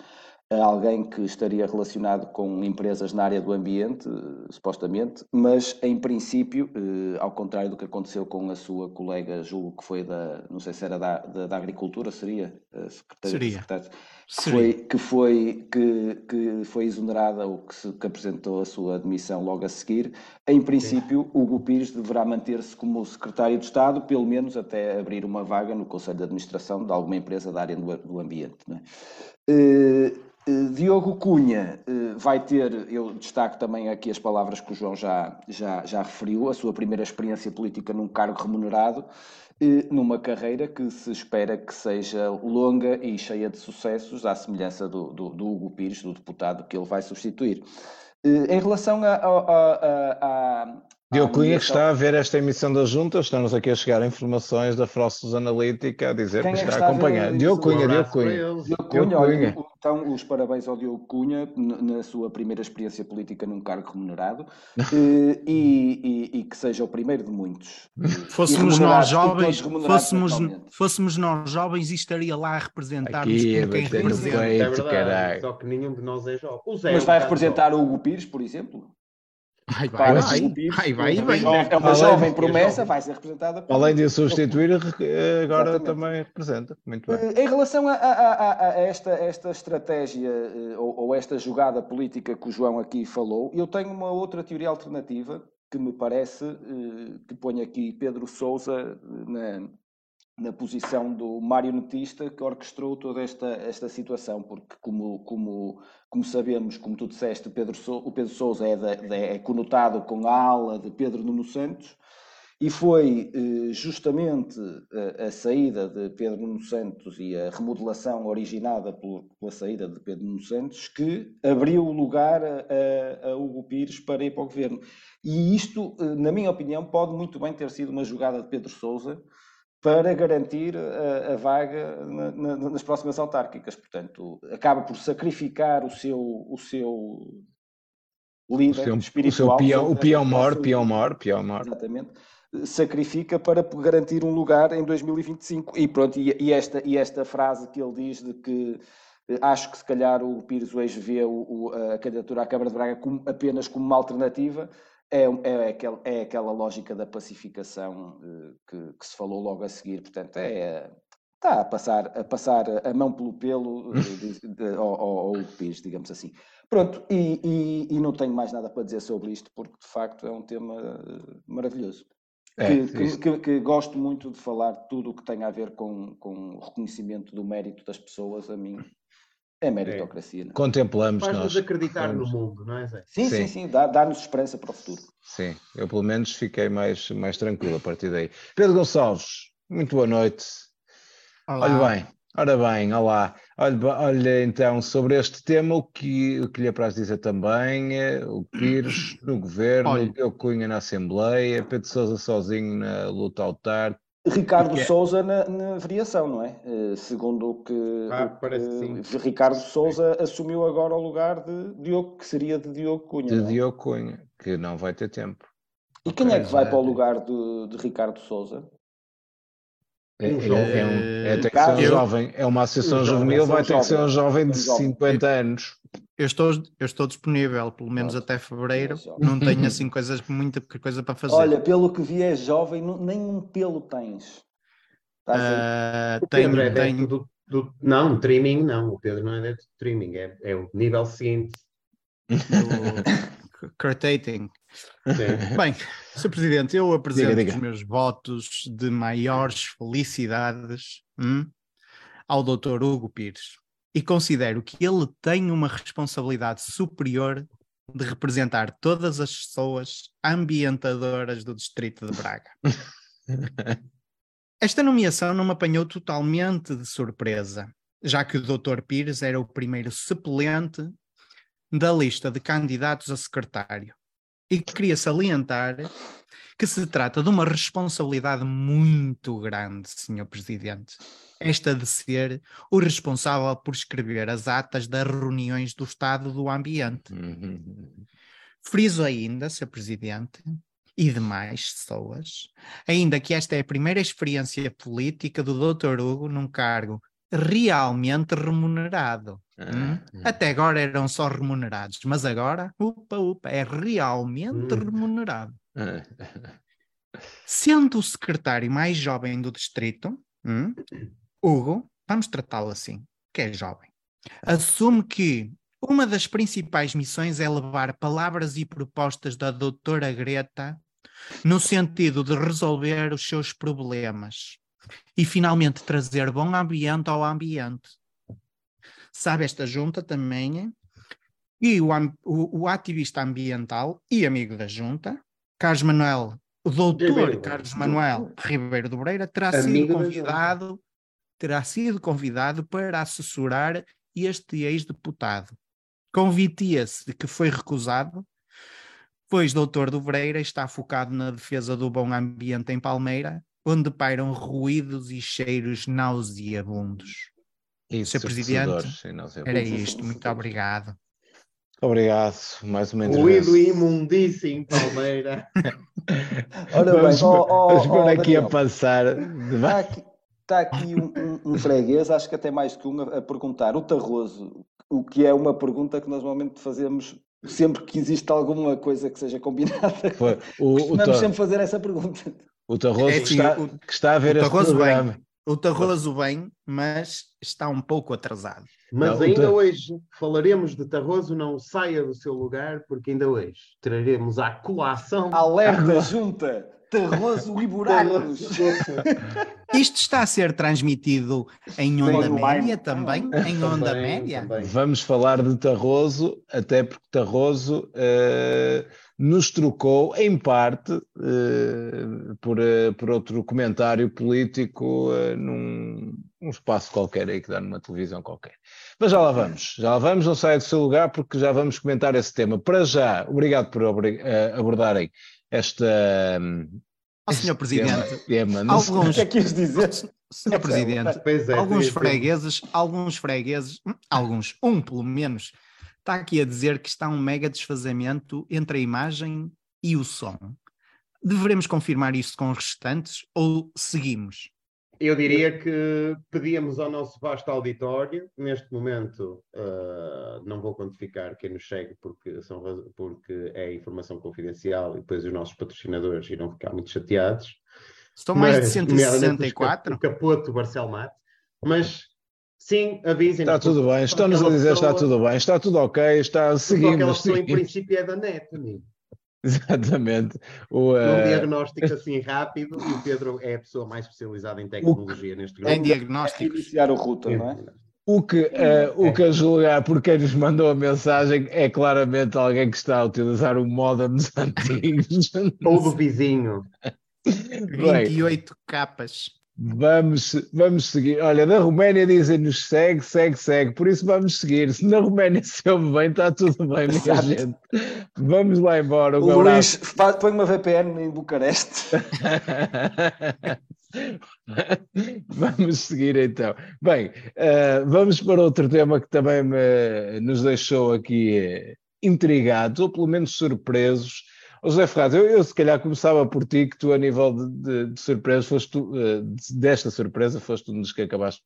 Speaker 4: a alguém que estaria relacionado com empresas na área do ambiente, eh, supostamente, mas em princípio, eh, ao contrário do que aconteceu com a sua colega, julgo que foi da, não sei se era da, da, da Agricultura, seria? A secretária-
Speaker 1: Seria.
Speaker 4: secretária- foi, que foi, que, que foi exonerada ou que, se, que apresentou a sua admissão logo a seguir. Em princípio, Hugo Pires deverá manter-se como secretário de Estado, pelo menos até abrir uma vaga no Conselho de Administração de alguma empresa da área do, do ambiente. é? Eh, Diogo Cunha eh, vai ter, eu destaco também aqui as palavras que o João já, já, já referiu, a sua primeira experiência política num cargo remunerado, numa carreira que se espera que seja longa e cheia de sucessos, à semelhança do, do, do Hugo Pires, do deputado que ele vai substituir. Em relação a, a- a- a-
Speaker 2: Diogo
Speaker 4: à
Speaker 2: Cunha que
Speaker 4: nomeação-
Speaker 2: está a ver esta emissão da Junta, estamos aqui a chegar a informações da Frostos Analítica a dizer
Speaker 4: Quem
Speaker 2: que
Speaker 4: é que
Speaker 2: está
Speaker 4: está
Speaker 2: a acompanhar. Diogo
Speaker 3: Um
Speaker 4: olha,
Speaker 2: Cunha.
Speaker 4: então os parabéns ao Diogo Cunha na sua primeira experiência política num cargo remunerado eh, e, e- e que seja o primeiro de muitos. Eh,
Speaker 1: Fôssemos nós jovens, fôssemos, fôssemos nós jovens e estaria lá a representar-nos
Speaker 2: Aqui,
Speaker 1: como quem representa.
Speaker 2: peito.
Speaker 3: É verdade, só que nenhum de nós é jovem.
Speaker 4: Mas
Speaker 3: é
Speaker 4: vai representar o Hugo Pires, por exemplo?
Speaker 1: Ai, vai, vai, vai,
Speaker 4: uma
Speaker 1: vai.
Speaker 4: jovem- É uma
Speaker 2: Além-
Speaker 4: jovem promessa, vai ser representada por
Speaker 2: Além de substituir, eh, agora
Speaker 4: Exatamente.
Speaker 2: também representa. Muito bem.
Speaker 4: Eh, Em relação a, a- a- a esta, esta estratégia eh, ou, ou esta jogada política que o João aqui falou, eu tenho uma outra teoria alternativa que me parece que põe aqui Pedro Sousa na, na posição do marionetista que orquestrou toda esta, esta situação, porque como, como, como sabemos, como tu disseste, Pedro Sou- o Pedro Sousa é, da- da- é conotado com a ala de Pedro Nuno Santos, e foi eh, justamente a, a saída de Pedro Nuno Santos e a remodelação originada pela saída de Pedro Nuno Santos que abriu o lugar a, a- a Hugo Pires para ir para o governo. E isto, eh, na minha opinião, pode muito bem ter sido uma jogada de Pedro Sousa para garantir a, a vaga na- na- nas próximas autárquicas. Portanto, acaba por sacrificar o seu, o seu
Speaker 2: O
Speaker 4: líder
Speaker 2: seu, o
Speaker 4: espiritual.
Speaker 2: seu peão, o
Speaker 4: sobre
Speaker 2: peão
Speaker 4: esta
Speaker 2: mor,
Speaker 4: próxima-
Speaker 2: peão mor, peão mor.
Speaker 4: Exatamente. Sacrifica para garantir um lugar em 2025. E pronto, e, e esta, e esta frase que ele diz de que eh, acho que se calhar o Pires hoje vê o- o- a candidatura à Câmara de Braga como- apenas como uma alternativa, é, um- é, aquela, é aquela lógica da pacificação eh, que, que se falou logo a seguir. Portanto, é. Está a passar, a passar a mão pelo pelo eh, de- de- ao, ao, ao Hugo Pires, digamos assim. Pronto, e, e- e não tenho mais nada para dizer sobre isto, porque de facto é um tema eh, maravilhoso.
Speaker 2: É,
Speaker 4: que,
Speaker 2: isto-
Speaker 4: que- que gosto muito de falar tudo o que tem a ver com, com o reconhecimento do mérito das pessoas, a mim é meritocracia. não é?
Speaker 2: Contemplamos
Speaker 3: Faz-nos
Speaker 2: nós.
Speaker 3: acreditar no
Speaker 2: Vamos-
Speaker 3: mundo, não é, Zé?
Speaker 4: Sim, sim,
Speaker 2: Sim.
Speaker 4: sim, dá- dá-nos esperança para o futuro.
Speaker 2: Sim, eu pelo menos fiquei mais, mais tranquilo a partir daí. Pedro Gonçalves, muito boa noite.
Speaker 1: Olá.
Speaker 2: Olha bem, ora bem, olá. Olha, olha então, sobre este tema, o que, o que lhe apraz dizer também, eh, o Pires no governo,
Speaker 1: Olha.
Speaker 2: o Cunha na Assembleia, Pedro Sousa sozinho na luta autárquica.
Speaker 4: Ricardo
Speaker 1: Que é-
Speaker 4: Souza na, na variação, não é? Eh, segundo o que,
Speaker 3: Ah, parece que sim.
Speaker 4: Ricardo Souza assumiu agora o lugar de Diogo, que seria de Diogo Cunha.
Speaker 2: de
Speaker 4: não é?
Speaker 2: Diogo Cunha, que não vai ter tempo.
Speaker 4: E quem é que vai para o lugar de, de Ricardo Souza?
Speaker 2: É,
Speaker 3: Um
Speaker 2: é-
Speaker 3: jovem.
Speaker 2: é um- é- tem que ser um jovem, é uma associação
Speaker 3: Um jovem,
Speaker 2: juvenil, vai ter que ser um jovem de
Speaker 4: Um jovem.
Speaker 2: 50 anos.
Speaker 1: Eu estou, eu estou disponível, pelo menos
Speaker 4: Pronto.
Speaker 1: até fevereiro.
Speaker 4: É.
Speaker 1: Não tenho assim coisas, muita coisa para fazer.
Speaker 4: Olha, pelo que vi é jovem, nem um pelo tens. Estás a-
Speaker 1: Ah,
Speaker 3: O Pedro é
Speaker 1: tenho, tenho,
Speaker 3: do, do- Não, streaming não. O Pedro não é de streaming. É, é o nível seguinte.
Speaker 1: do Curtating.
Speaker 3: Sim.
Speaker 1: Bem, Sr. Presidente, eu apresento
Speaker 2: diga.
Speaker 1: os meus votos de maiores felicidades hum, ao Dr. Hugo Pires e considero que ele tem uma responsabilidade superior de representar todas as pessoas ambientadoras do Distrito de Braga. Esta nomeação não me apanhou totalmente de surpresa, já que o Dr. Pires era o primeiro suplente da lista de candidatos a secretário. E queria salientar que se trata de uma responsabilidade muito grande, Sr. Presidente. Esta de ser o responsável por escrever as atas das reuniões do Estado do Ambiente.
Speaker 2: Uhum.
Speaker 1: Friso ainda, Sr. Presidente, e demais pessoas, ainda que esta é a primeira experiência política do Dr. Hugo num cargo realmente remunerado. Hum? Até agora eram só remunerados, mas agora, upa, upa, é realmente
Speaker 3: Hum.
Speaker 1: remunerado. Sendo o secretário mais jovem do distrito, hum, Hugo, vamos tratá-lo assim, que é jovem, assume que uma das principais missões é levar palavras e propostas da doutora Greta no sentido de resolver os seus problemas e finalmente trazer bom ambiente ao ambiente. Sabe esta junta também e o, o- o ativista ambiental e amigo da junta, Carlos Manuel, o doutor
Speaker 3: Ribeiro.
Speaker 1: Carlos Manuel Ribeiro do Breira, terá
Speaker 3: Amigo
Speaker 1: sido convidado, terá sido convidado para assessorar este ex-deputado. Convitia-se de que foi recusado pois Doutor do Breira está focado na defesa do bom ambiente em Palmeira, onde pairam ruídos e cheiros nauseabundos.
Speaker 2: Isso,
Speaker 1: Sr. Presidente. Era isto, muito obrigado.
Speaker 2: Obrigado, mais uma
Speaker 3: Ruído
Speaker 2: intervenção.
Speaker 3: e imundície em Palmeira.
Speaker 4: Ora
Speaker 2: Vamos,
Speaker 4: bem, ó, ó,
Speaker 2: vamos por
Speaker 4: ó,
Speaker 2: aqui a
Speaker 4: Daniel,
Speaker 2: passar.
Speaker 4: Está aqui, está aqui um, um- um freguês, acho que até mais que um, a, a perguntar, o Tarroso, o que é uma pergunta que nós normalmente fazemos sempre que existe alguma coisa que seja combinada.
Speaker 2: Foi o, o,
Speaker 4: Costumamos
Speaker 2: Tar-
Speaker 4: sempre fazer essa pergunta.
Speaker 2: O Tarroso
Speaker 1: É
Speaker 2: que,
Speaker 1: assim,
Speaker 2: está,
Speaker 1: o-
Speaker 2: que está a ver
Speaker 1: o
Speaker 2: este
Speaker 1: Tarroso
Speaker 2: programa.
Speaker 1: bem. O Tarroso bem, mas está um pouco atrasado.
Speaker 3: Mas
Speaker 2: Não,
Speaker 3: ainda
Speaker 2: então-
Speaker 3: hoje falaremos de Tarroso, não saia do seu lugar, porque ainda hoje traremos à colação.
Speaker 4: Alerta, junta, Tarroso e buracos.
Speaker 1: Isto está a ser transmitido em onda média também? Em onda
Speaker 3: Também,
Speaker 1: média?
Speaker 3: também.
Speaker 2: Vamos falar de Tarroso, até porque Tarroso eh, nos trocou, em parte, eh, por, eh, por outro comentário político num um espaço qualquer aí que dá numa televisão qualquer. Mas já lá vamos, já lá vamos, não saia do seu lugar porque já vamos comentar esse tema. Para já, obrigado por abordarem esta.
Speaker 1: Ó, Sr. Presidente, alguns,
Speaker 4: que é que quis dizer?
Speaker 1: Sr. Presidente,
Speaker 3: Pois é,
Speaker 1: alguns
Speaker 3: sim.
Speaker 1: fregueses, alguns fregueses, hum, alguns, um pelo menos, está aqui a dizer que está um mega desfazamento entre a imagem e o som. Deveremos confirmar isso com os restantes ou seguimos?
Speaker 3: Eu diria que pedíamos ao nosso vasto auditório, neste momento, ah, não vou quantificar quem nos segue porque, são, porque é informação confidencial e depois os nossos patrocinadores irão ficar muito chateados.
Speaker 1: Estão mais de
Speaker 3: Mas, nomeadamente,
Speaker 1: 164?
Speaker 3: O capoto, o Marcel Mate. Mas, sim, avisem
Speaker 2: Está tudo bem, estão-nos a dizer está tudo bem, está tudo ok, está
Speaker 3: Seguimos, aquela pessoa, em princípio, é da net, amigo.
Speaker 2: Exatamente. O,
Speaker 3: Um
Speaker 2: eh,
Speaker 3: diagnóstico assim rápido e o Pedro é a pessoa mais especializada em tecnologia neste grupo.
Speaker 1: Em diagnósticos?
Speaker 4: Iniciar o router, não é?
Speaker 2: o que, eh, o que a julgar por quem nos mandou a mensagem é claramente alguém que está a utilizar o modem dos antigos.
Speaker 3: Ou do vizinho.
Speaker 2: Bem,
Speaker 1: 28 capas.
Speaker 2: Vamos, vamos seguir. Olha, da Roménia dizem-nos segue, segue, segue. Por isso vamos seguir. Se na Roménia se ouve bem, está tudo bem, minha
Speaker 4: Exato.
Speaker 2: gente. Vamos lá embora. Um.
Speaker 4: Luís, põe uma VPN em Bucareste.
Speaker 2: Vamos seguir então. Bem, eh, vamos para outro tema que também me- nos deixou aqui eh, intrigados, ou pelo menos surpresos. José Ferraz, eu, eu se calhar começava por ti, que tu a nível de, de, de surpresas, foste tu, eh, de- desta surpresa, foste um dos que acabaste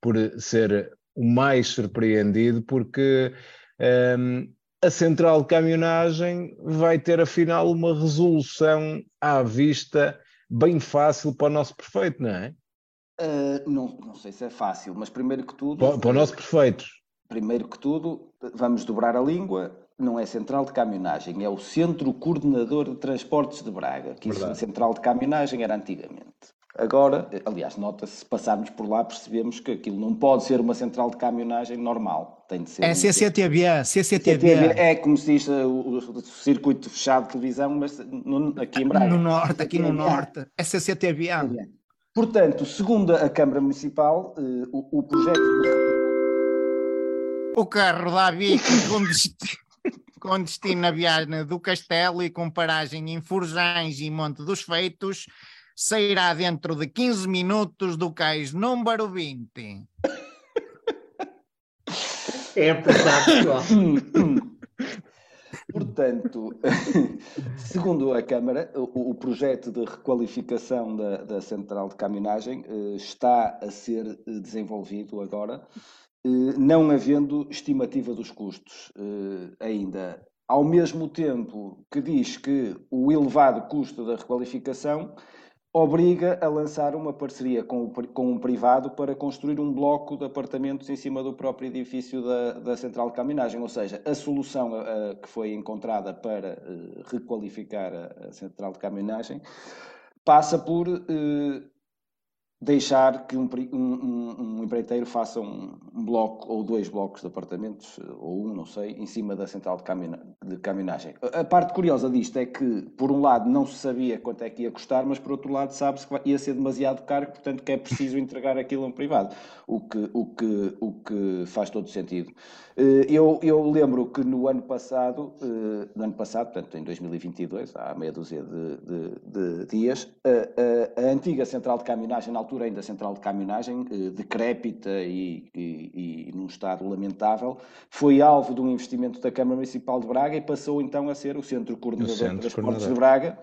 Speaker 2: por ser o mais surpreendido, porque ehm, a central de caminhonagem vai ter afinal uma resolução à vista bem fácil para o nosso prefeito, não é?
Speaker 4: Ah, não, não sei se é fácil, mas primeiro que tudo,
Speaker 2: Para, para o nosso prefeito.
Speaker 4: primeiro que tudo, vamos dobrar a língua. Não é central de caminhonagem, é o Centro Coordenador de Transportes de Braga, que isso central de caminhonagem era antigamente. Agora, aliás, nota-se, se passarmos por lá, percebemos que aquilo não pode ser uma central de caminhonagem normal. Tem de ser.
Speaker 1: É
Speaker 4: um-
Speaker 1: CCTV,
Speaker 4: CTV
Speaker 1: CCTV.
Speaker 4: É como se diz o, o circuito fechado de televisão, mas no- aqui em Braga.
Speaker 1: No norte, aqui no
Speaker 4: CTV.
Speaker 1: norte. É CCTV.
Speaker 4: Portanto, segundo a Câmara Municipal, eh, o, o projeto de
Speaker 1: O carro da bica com destino, com destino a Viana do Castelo e com paragem em Forjães e Monte dos Feitos sairá dentro de 15 minutos do cais número 20.
Speaker 3: É apertado, pessoal.
Speaker 4: Portanto, segundo a Câmara, o, o projeto de requalificação da, da central de caminhonagem eh, está a ser eh, desenvolvido agora, não havendo estimativa dos custos eh, ainda. Ao mesmo tempo que diz que o elevado custo da requalificação obriga a lançar uma parceria com, o com um privado para construir um bloco de apartamentos em cima do próprio edifício da, da central de caminhagem. Ou seja, a solução eh, que foi encontrada para eh, requalificar a, a central de caminhagem passa por eh, deixar que um, um, um empreiteiro faça um, um, bloco ou dois blocos de apartamentos, ou um, não sei, em cima da central de, camina, de caminhagem. A parte curiosa disto é que, por um lado, não se sabia quanto é que ia custar, mas por outro lado, sabe-se que ia ser demasiado caro, portanto, que é preciso entregar aquilo a um privado, o que, o que, o que faz todo sentido. Eh, eu, eu lembro que no ano passado, eh, no ano passado, portanto, em 2022, há meia dúzia de, de, de dias, a, a, a antiga central de caminhagem, na altura, altura ainda central de caminhonagem, eh, decrépita e, e, e, num estado lamentável, foi alvo de um investimento da Câmara Municipal de Braga e passou então a ser o Centro Coordenador centro de Transportes de Braga.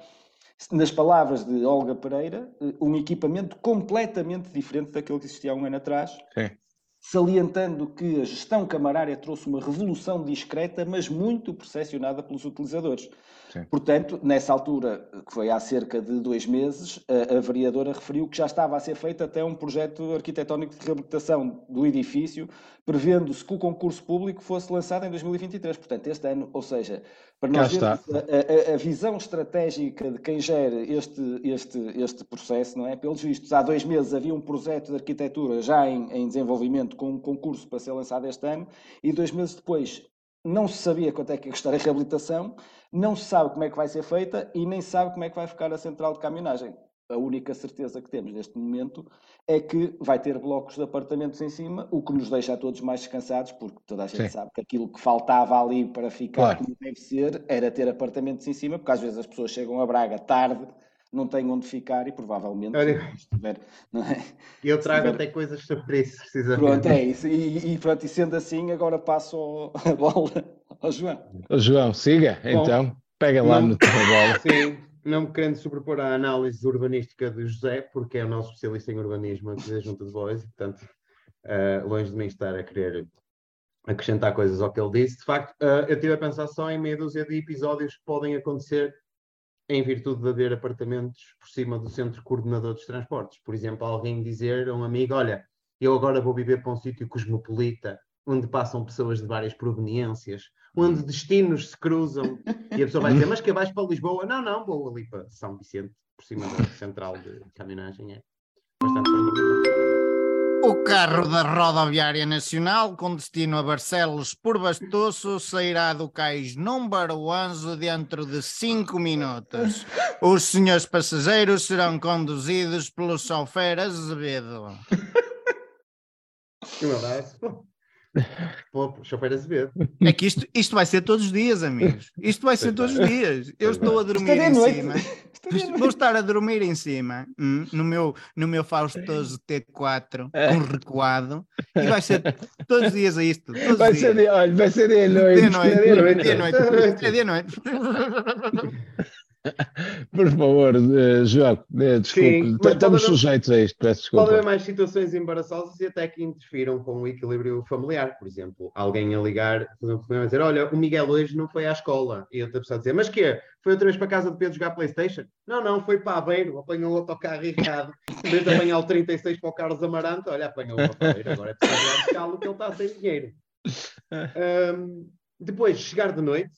Speaker 4: Nas palavras de Olga Pereira, eh, um equipamento completamente diferente daquele que existia há um ano atrás. Sim salientando que a gestão camarária trouxe uma revolução discreta, mas muito percepcionada pelos utilizadores. Sim. Portanto, nessa altura, que foi há cerca de dois meses, a, a, vereadora referiu que já estava a ser feito até um projeto arquitetónico de reabilitação do edifício, prevendo-se que o concurso público fosse lançado em 2023, portanto, este ano, ou seja, para nós a, a, a, visão estratégica de quem gera este, este, este processo, não é? Pelos vistos, há dois meses havia um projeto de arquitetura já em, em desenvolvimento com um concurso para ser lançado este ano, e dois meses depois não se sabia quanto é que ia custar a reabilitação, não se sabe como é que vai ser feita e nem sabe como é que vai ficar a central de caminhagem. A única certeza que temos neste momento é que vai ter blocos de apartamentos em cima, o que nos deixa a todos mais descansados, porque toda a gente Sim. sabe que aquilo que faltava ali para ficar claro. como deve ser era ter apartamentos em cima, porque às vezes as pessoas chegam a Braga tarde não tem onde ficar e provavelmente Olha, estiver, não é?
Speaker 3: Eu trago estiver... até coisas sobre isso, precisamente.
Speaker 4: Pronto, é isso. E, e, pronto, e sendo assim, agora passo a bola ao João.
Speaker 2: O João, siga, Bom, então, pega lá não, no teu bola.
Speaker 3: Sim, não me querendo sobrepor à análise urbanística de José, porque é o nosso especialista em urbanismo aqui da Junta de Bois, e portanto, uh, longe de mim estar a querer acrescentar coisas ao que ele disse. De facto, uh, eu estive a pensar só em meia dúzia de episódios que podem acontecer em virtude de haver apartamentos por cima do centro coordenador dos transportes. Por exemplo, alguém dizer a um amigo: Olha, eu agora vou viver para um sítio cosmopolita, onde passam pessoas de várias proveniências, onde hum. destinos se cruzam, e a pessoa vai dizer: Mas que vais para Lisboa? Não, não, vou ali para São Vicente, por cima da central de caminhagem. É
Speaker 1: o carro da Rodoviária Nacional, com destino a Barcelos por Bastoso, sairá do cais número 11 dentro de 5 minutos. Os senhores passageiros serão conduzidos pelo chofer Azevedo.
Speaker 3: Um abraço. Pô, chofer Azevedo.
Speaker 1: É que isto, isto vai ser todos os dias, amigos. Isto vai ser todos os dias. Eu estou a dormir em cima. Vou estar a dormir em cima hum, no meu, no meu faustoso T4 com recuado e vai ser todos os dias a isto.
Speaker 2: Vai ser, de, olha, vai ser de noite.
Speaker 1: De noite. De noite. De noite.
Speaker 2: Por favor, uh, João, uh, desculpe, estamos sujeitos a isto, peço desculpa.
Speaker 3: Pode haver mais situações embaraçosas e até que interfiram com o equilíbrio familiar. Por exemplo, alguém a ligar, por exemplo, a dizer: Olha, o Miguel hoje não foi à escola. E outra pessoa a dizer: Mas que Foi outra vez para casa de Pedro jogar Playstation? Não, não, foi para Aveiro, apanhou o autocarro errado. Em vez de apanhar o 36 para o Carlos Amarante, olha, apanhou o Aveiro, agora é preciso buscá-lo que ele está sem dinheiro. Um, depois, chegar de noite,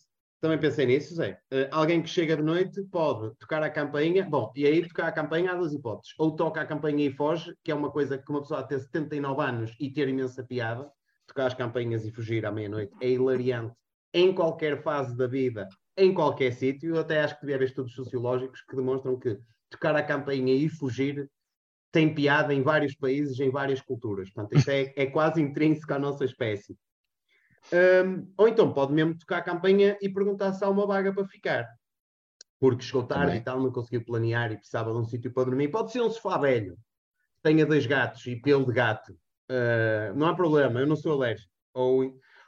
Speaker 3: também pensei nisso, Zé. Uh, alguém que chega de noite pode tocar a campainha. Bom, e aí tocar a campainha há duas hipóteses. Ou toca a campainha e foge, que é uma coisa que uma pessoa a ter 79 anos e ter imensa piada. Tocar as campainhas e fugir à meia-noite é hilariante em qualquer fase da vida, em qualquer sítio. Eu até acho que devia haver estudos sociológicos que demonstram que tocar a campainha e fugir tem piada em vários países, em várias culturas. Portanto, isso é, é quase intrínseco à nossa espécie. Um, ou então pode mesmo tocar a campanha e perguntar se há uma vaga para ficar. Porque chegou tarde Também. e tal, não conseguiu planear e precisava de um sítio para dormir. Pode ser um sofá velho, tenha dois gatos e pelo de gato. Uh, não há problema, eu não sou alérgico. Ou,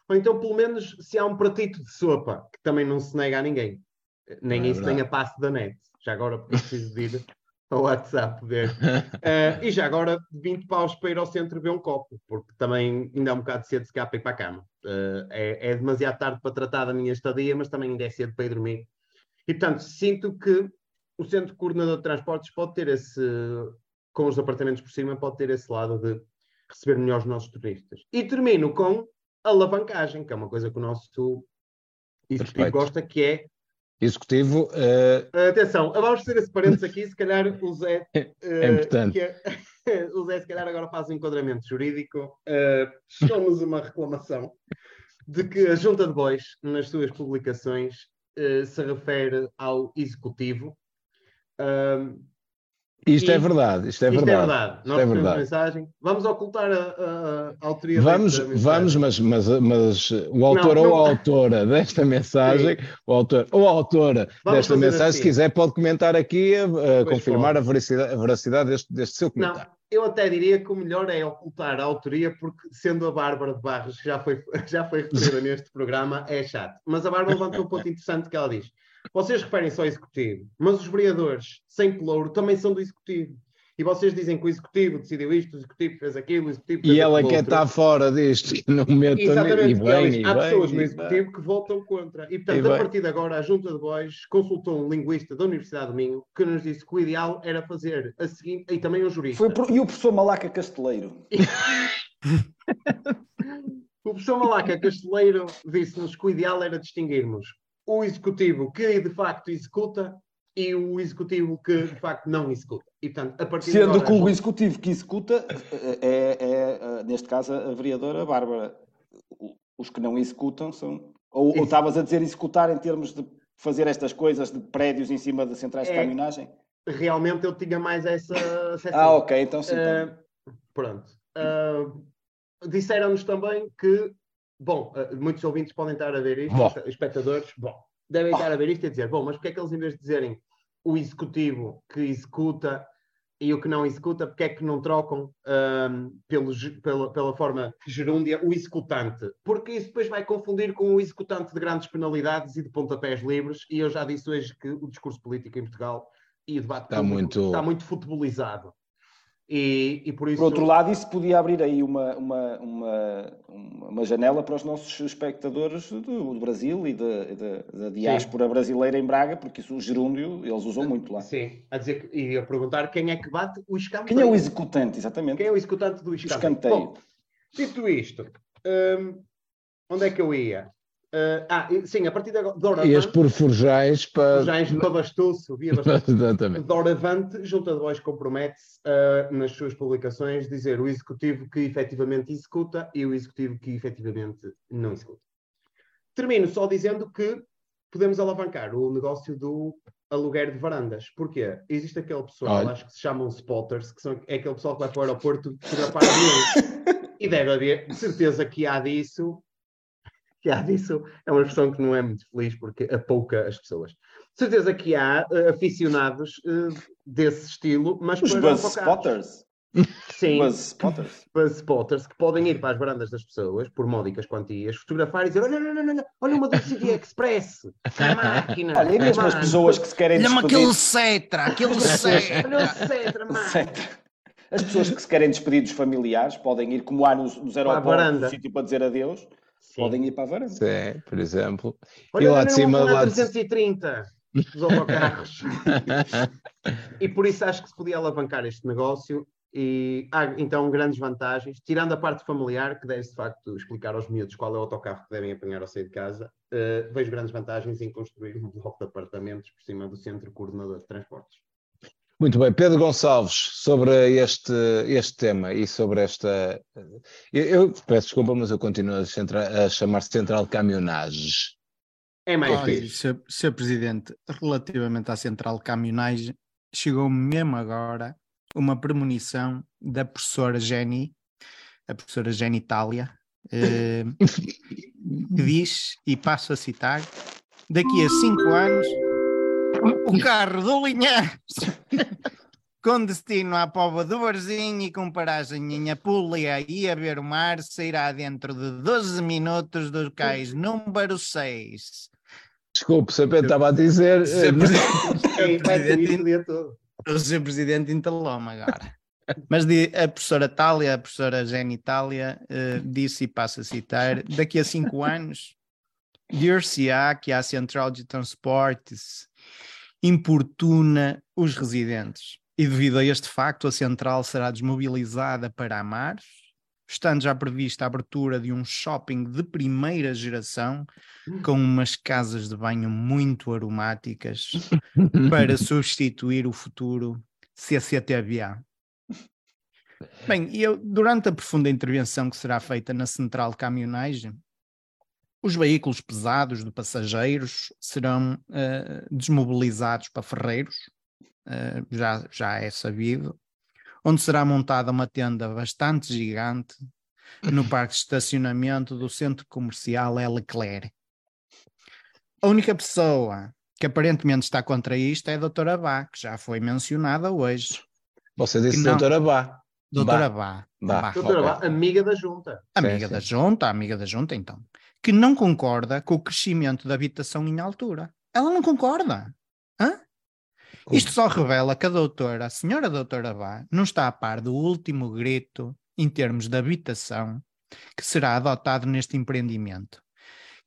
Speaker 3: ou então, pelo menos, se há um pratito de sopa, que também não se nega a ninguém. Nem é isso tenha passo da net. Já agora preciso de ir ao WhatsApp ver. Uh, e já agora 20 paus para ir ao centro ver um copo, porque também ainda é um bocado cedo se calhar para ir para a cama. Uh, é, é, demasiado tarde para tratar da minha estadia, mas também ainda é cedo para ir dormir. E portanto, sinto que o centro coordenador de transportes pode ter esse, com os apartamentos por cima, pode ter esse lado de receber melhor os nossos turistas. E termino com alavancagem, que é uma coisa que o nosso executivo gosta, que é
Speaker 2: Executivo, eh,
Speaker 3: Atenção, vamos fazer esse parênteses aqui, se calhar o Zé.
Speaker 2: É
Speaker 3: eh,
Speaker 2: importante.
Speaker 3: que é- o Zé, se calhar, agora faz um enquadramento jurídico. Chegou-nos uma reclamação de que a Junta de Bois, nas suas publicações, eh, se refere ao Executivo. Ahm,
Speaker 2: isto
Speaker 3: E-
Speaker 2: é verdade, isto é
Speaker 3: isto
Speaker 2: verdade.
Speaker 3: é verdade.
Speaker 2: Isto
Speaker 3: Nós
Speaker 2: é verdade.
Speaker 3: mensagem. Vamos ocultar a, a- a autoria
Speaker 2: Vamos,
Speaker 3: desta mensagem.
Speaker 2: vamos, mas, mas, mas o autor
Speaker 3: Não,
Speaker 2: ou
Speaker 3: não-
Speaker 2: a autora desta mensagem, o autor ou a autora
Speaker 3: Vamos
Speaker 2: desta mensagem,
Speaker 3: assim.
Speaker 2: se quiser, pode comentar aqui, a confirmar
Speaker 3: pode.
Speaker 2: a veracidade, a veracidade deste, deste seu
Speaker 3: Não,
Speaker 2: comentário.
Speaker 3: eu até diria que o melhor é ocultar a autoria, porque sendo a Bárbara de Barros, que já foi, já foi referida neste programa, é chato. Mas a Bárbara levantou um ponto interessante que ela diz: vocês referem-se ao executivo, mas os vereadores sem pelouro também são do executivo. E vocês dizem que o executivo decidiu isto, o executivo fez aquilo, o executivo fez
Speaker 2: E ela quer estar fora disto, que não meta
Speaker 3: Exatamente,
Speaker 2: e bem, e
Speaker 3: há
Speaker 2: bem,
Speaker 3: pessoas
Speaker 2: e
Speaker 3: no executivo que votam contra. E,
Speaker 2: E
Speaker 3: portanto, a
Speaker 2: bem.
Speaker 3: partir de agora, a Junta de Bois consultou um linguista da Universidade do Minho que nos disse que o ideal era fazer a seguinte, e também um jurista.
Speaker 4: Foi pro- E o professor Malaca Casteleiro?
Speaker 3: O professor Malaca Casteleiro disse-nos que o ideal era distinguirmos o executivo que de facto executa e o executivo que de facto não executa. E portanto, a partir de
Speaker 4: Sendo
Speaker 3: agora,
Speaker 4: que o executivo que executa é, é, é, neste caso, a vereadora Bárbara. Os que não executam são. Ou, estavas a dizer executar em termos de fazer estas coisas de prédios em cima de centrais de
Speaker 3: É.
Speaker 4: caminhonagem?
Speaker 3: realmente eu tinha mais essa.
Speaker 4: Ah, ok, então sim. então.
Speaker 3: Ah, pronto. Ah, Disseram-nos também que, bom, ah, muitos ouvintes podem estar a ver isto,
Speaker 2: Bom.
Speaker 3: espectadores, bom, devem estar a ver isto e dizer, bom, mas porque é que eles, em vez de dizerem o executivo que executa e o que não executa, porque é que não trocam ahm, pelo ge- pela, pela forma gerúndia o executante? Porque isso depois vai confundir com o executante de grandes penalidades e de pontapés livres, e eu já disse hoje que o discurso político em Portugal e o debate
Speaker 2: Está muito-
Speaker 3: está muito futebolizado. E, e por isso.
Speaker 4: Por outro lado, isso podia abrir aí uma, uma, uma, uma janela para os nossos espectadores do, do Brasil e da, da, da diáspora brasileira em Braga, porque isso o gerúndio eles usam muito lá.
Speaker 3: Sim, a dizer e a perguntar quem é que bate o escanteio.
Speaker 4: Quem é o executante, exatamente?
Speaker 3: Quem é o executante do escanteio?
Speaker 4: escanteio.
Speaker 3: Bom, dito isto, hum, onde é que eu ia? Uh, ah, sim, a partir de agora,
Speaker 2: Ias
Speaker 3: Doravante,
Speaker 2: por Forjais para.
Speaker 3: já em Babastuço, via.
Speaker 2: Exatamente.
Speaker 3: Doravante, Junta de Voz compromete-se uh, nas suas publicações dizer o executivo que efetivamente executa e o executivo que efetivamente não executa. Termino só dizendo que podemos alavancar o negócio do aluguer de varandas. Porquê? Existe aquele pessoal,
Speaker 2: Olha.
Speaker 3: acho que se chamam spotters, que são, é aquele pessoal que vai para o aeroporto fotografar aviões. e deve haver, de certeza que há disso, que há disso, é uma expressão que não é muito feliz porque apouca as pessoas. De certeza que há eh, aficionados eh, desse estilo, mas
Speaker 4: Os
Speaker 3: para
Speaker 4: buzz spotters.
Speaker 3: Sim,
Speaker 4: Buzz spotters.
Speaker 3: buzz spotters que podem ir para as varandas das pessoas, por módicas quantias, fotografar e dizer: olha, olha, olha, olha, olha uma do CD Express, a máquina.
Speaker 4: Olha, e mesmo as pessoas que se querem
Speaker 1: Olha-me
Speaker 4: despedir...
Speaker 1: aquele Cetra, aquele Cetra.
Speaker 3: Olha o Cetra, mano.
Speaker 4: As pessoas que se querem despedir dos familiares podem ir, como há nos, nos aeroportos,
Speaker 3: varanda.
Speaker 4: um sítio para dizer adeus,
Speaker 3: Sim.
Speaker 4: podem ir para a varanda.
Speaker 2: Sim, por exemplo.
Speaker 3: Olha,
Speaker 2: E lá de cima, lá de-
Speaker 3: 330 dos autocarros. e por isso acho que se podia alavancar este negócio e há então grandes vantagens, tirando a parte familiar, que deve de facto explicar aos miúdos qual é o autocarro que devem apanhar ao sair de casa, eh, vejo grandes vantagens em construir um bloco de apartamentos por cima do centro coordenador de transportes.
Speaker 2: Muito bem, Pedro Gonçalves, sobre este, este tema e sobre esta. Eu, eu peço desculpa, mas eu continuo a, centra- a chamar Central Caminhonages.
Speaker 3: É mais
Speaker 1: Olha. Sr. Sr. Presidente, relativamente à central de caminhonagem, chegou mesmo agora uma premonição da professora Jenny, a professora Jenny Itália, eh, que diz, e passo a citar, daqui a cinco anos, o carro do Linhares, com destino à Póvoa do Barzinho e com paragem em Apulia e a ver o mar, sairá dentro de 12 minutos do cais número 6.
Speaker 2: Desculpe. Pedro estava a dizer. Eh,
Speaker 1: Presidente,
Speaker 3: o dia todo.
Speaker 1: o Sr. Presidente entalou-me agora. Mas a professora Tália, a professora Jenny Itália, eh, disse, e passo a citar, daqui a cinco anos, dir-se-á que a Central de Transportes importuna os residentes. E devido a este facto, a central será desmobilizada para Amares, estando já prevista a abertura de um shopping de primeira geração com umas casas de banho muito aromáticas para substituir o futuro CCTVA. Bem, e eu, durante a profunda intervenção que será feita na central de caminhonagem, os veículos pesados de passageiros serão uh, desmobilizados para Ferreiros, uh, já, já é sabido, onde será montada uma tenda bastante gigante no parque de estacionamento do centro comercial Leclerc. A única pessoa que aparentemente está contra isto é a doutora Bá, que já foi mencionada hoje.
Speaker 2: Você disse
Speaker 1: não.
Speaker 2: doutora Bá.
Speaker 1: Doutora
Speaker 2: Bá.
Speaker 1: Bá.
Speaker 2: Bá.
Speaker 1: Bá.
Speaker 3: Doutora. Vá, amiga da junta.
Speaker 1: Amiga
Speaker 2: sim.
Speaker 1: da junta, amiga da junta, então, que não concorda com o crescimento da habitação em altura. Ela não concorda. Hã? Isto só revela que a doutora, a senhora doutora Bá, não está a par do último grito em termos de habitação que será adotado neste empreendimento,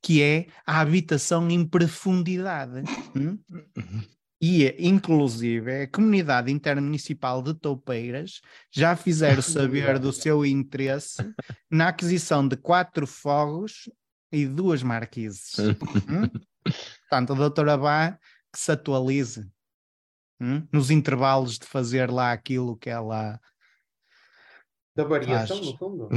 Speaker 1: que é a habitação em profundidade. hum? E, inclusive, a comunidade intermunicipal de Toupeiras já fizeram saber do seu interesse na aquisição de quatro fogos e duas marquises. Hum? Portanto, a doutora Bá que se atualize hum? nos intervalos de fazer lá aquilo que ela
Speaker 3: Da variação,
Speaker 1: Faz.
Speaker 3: no fundo.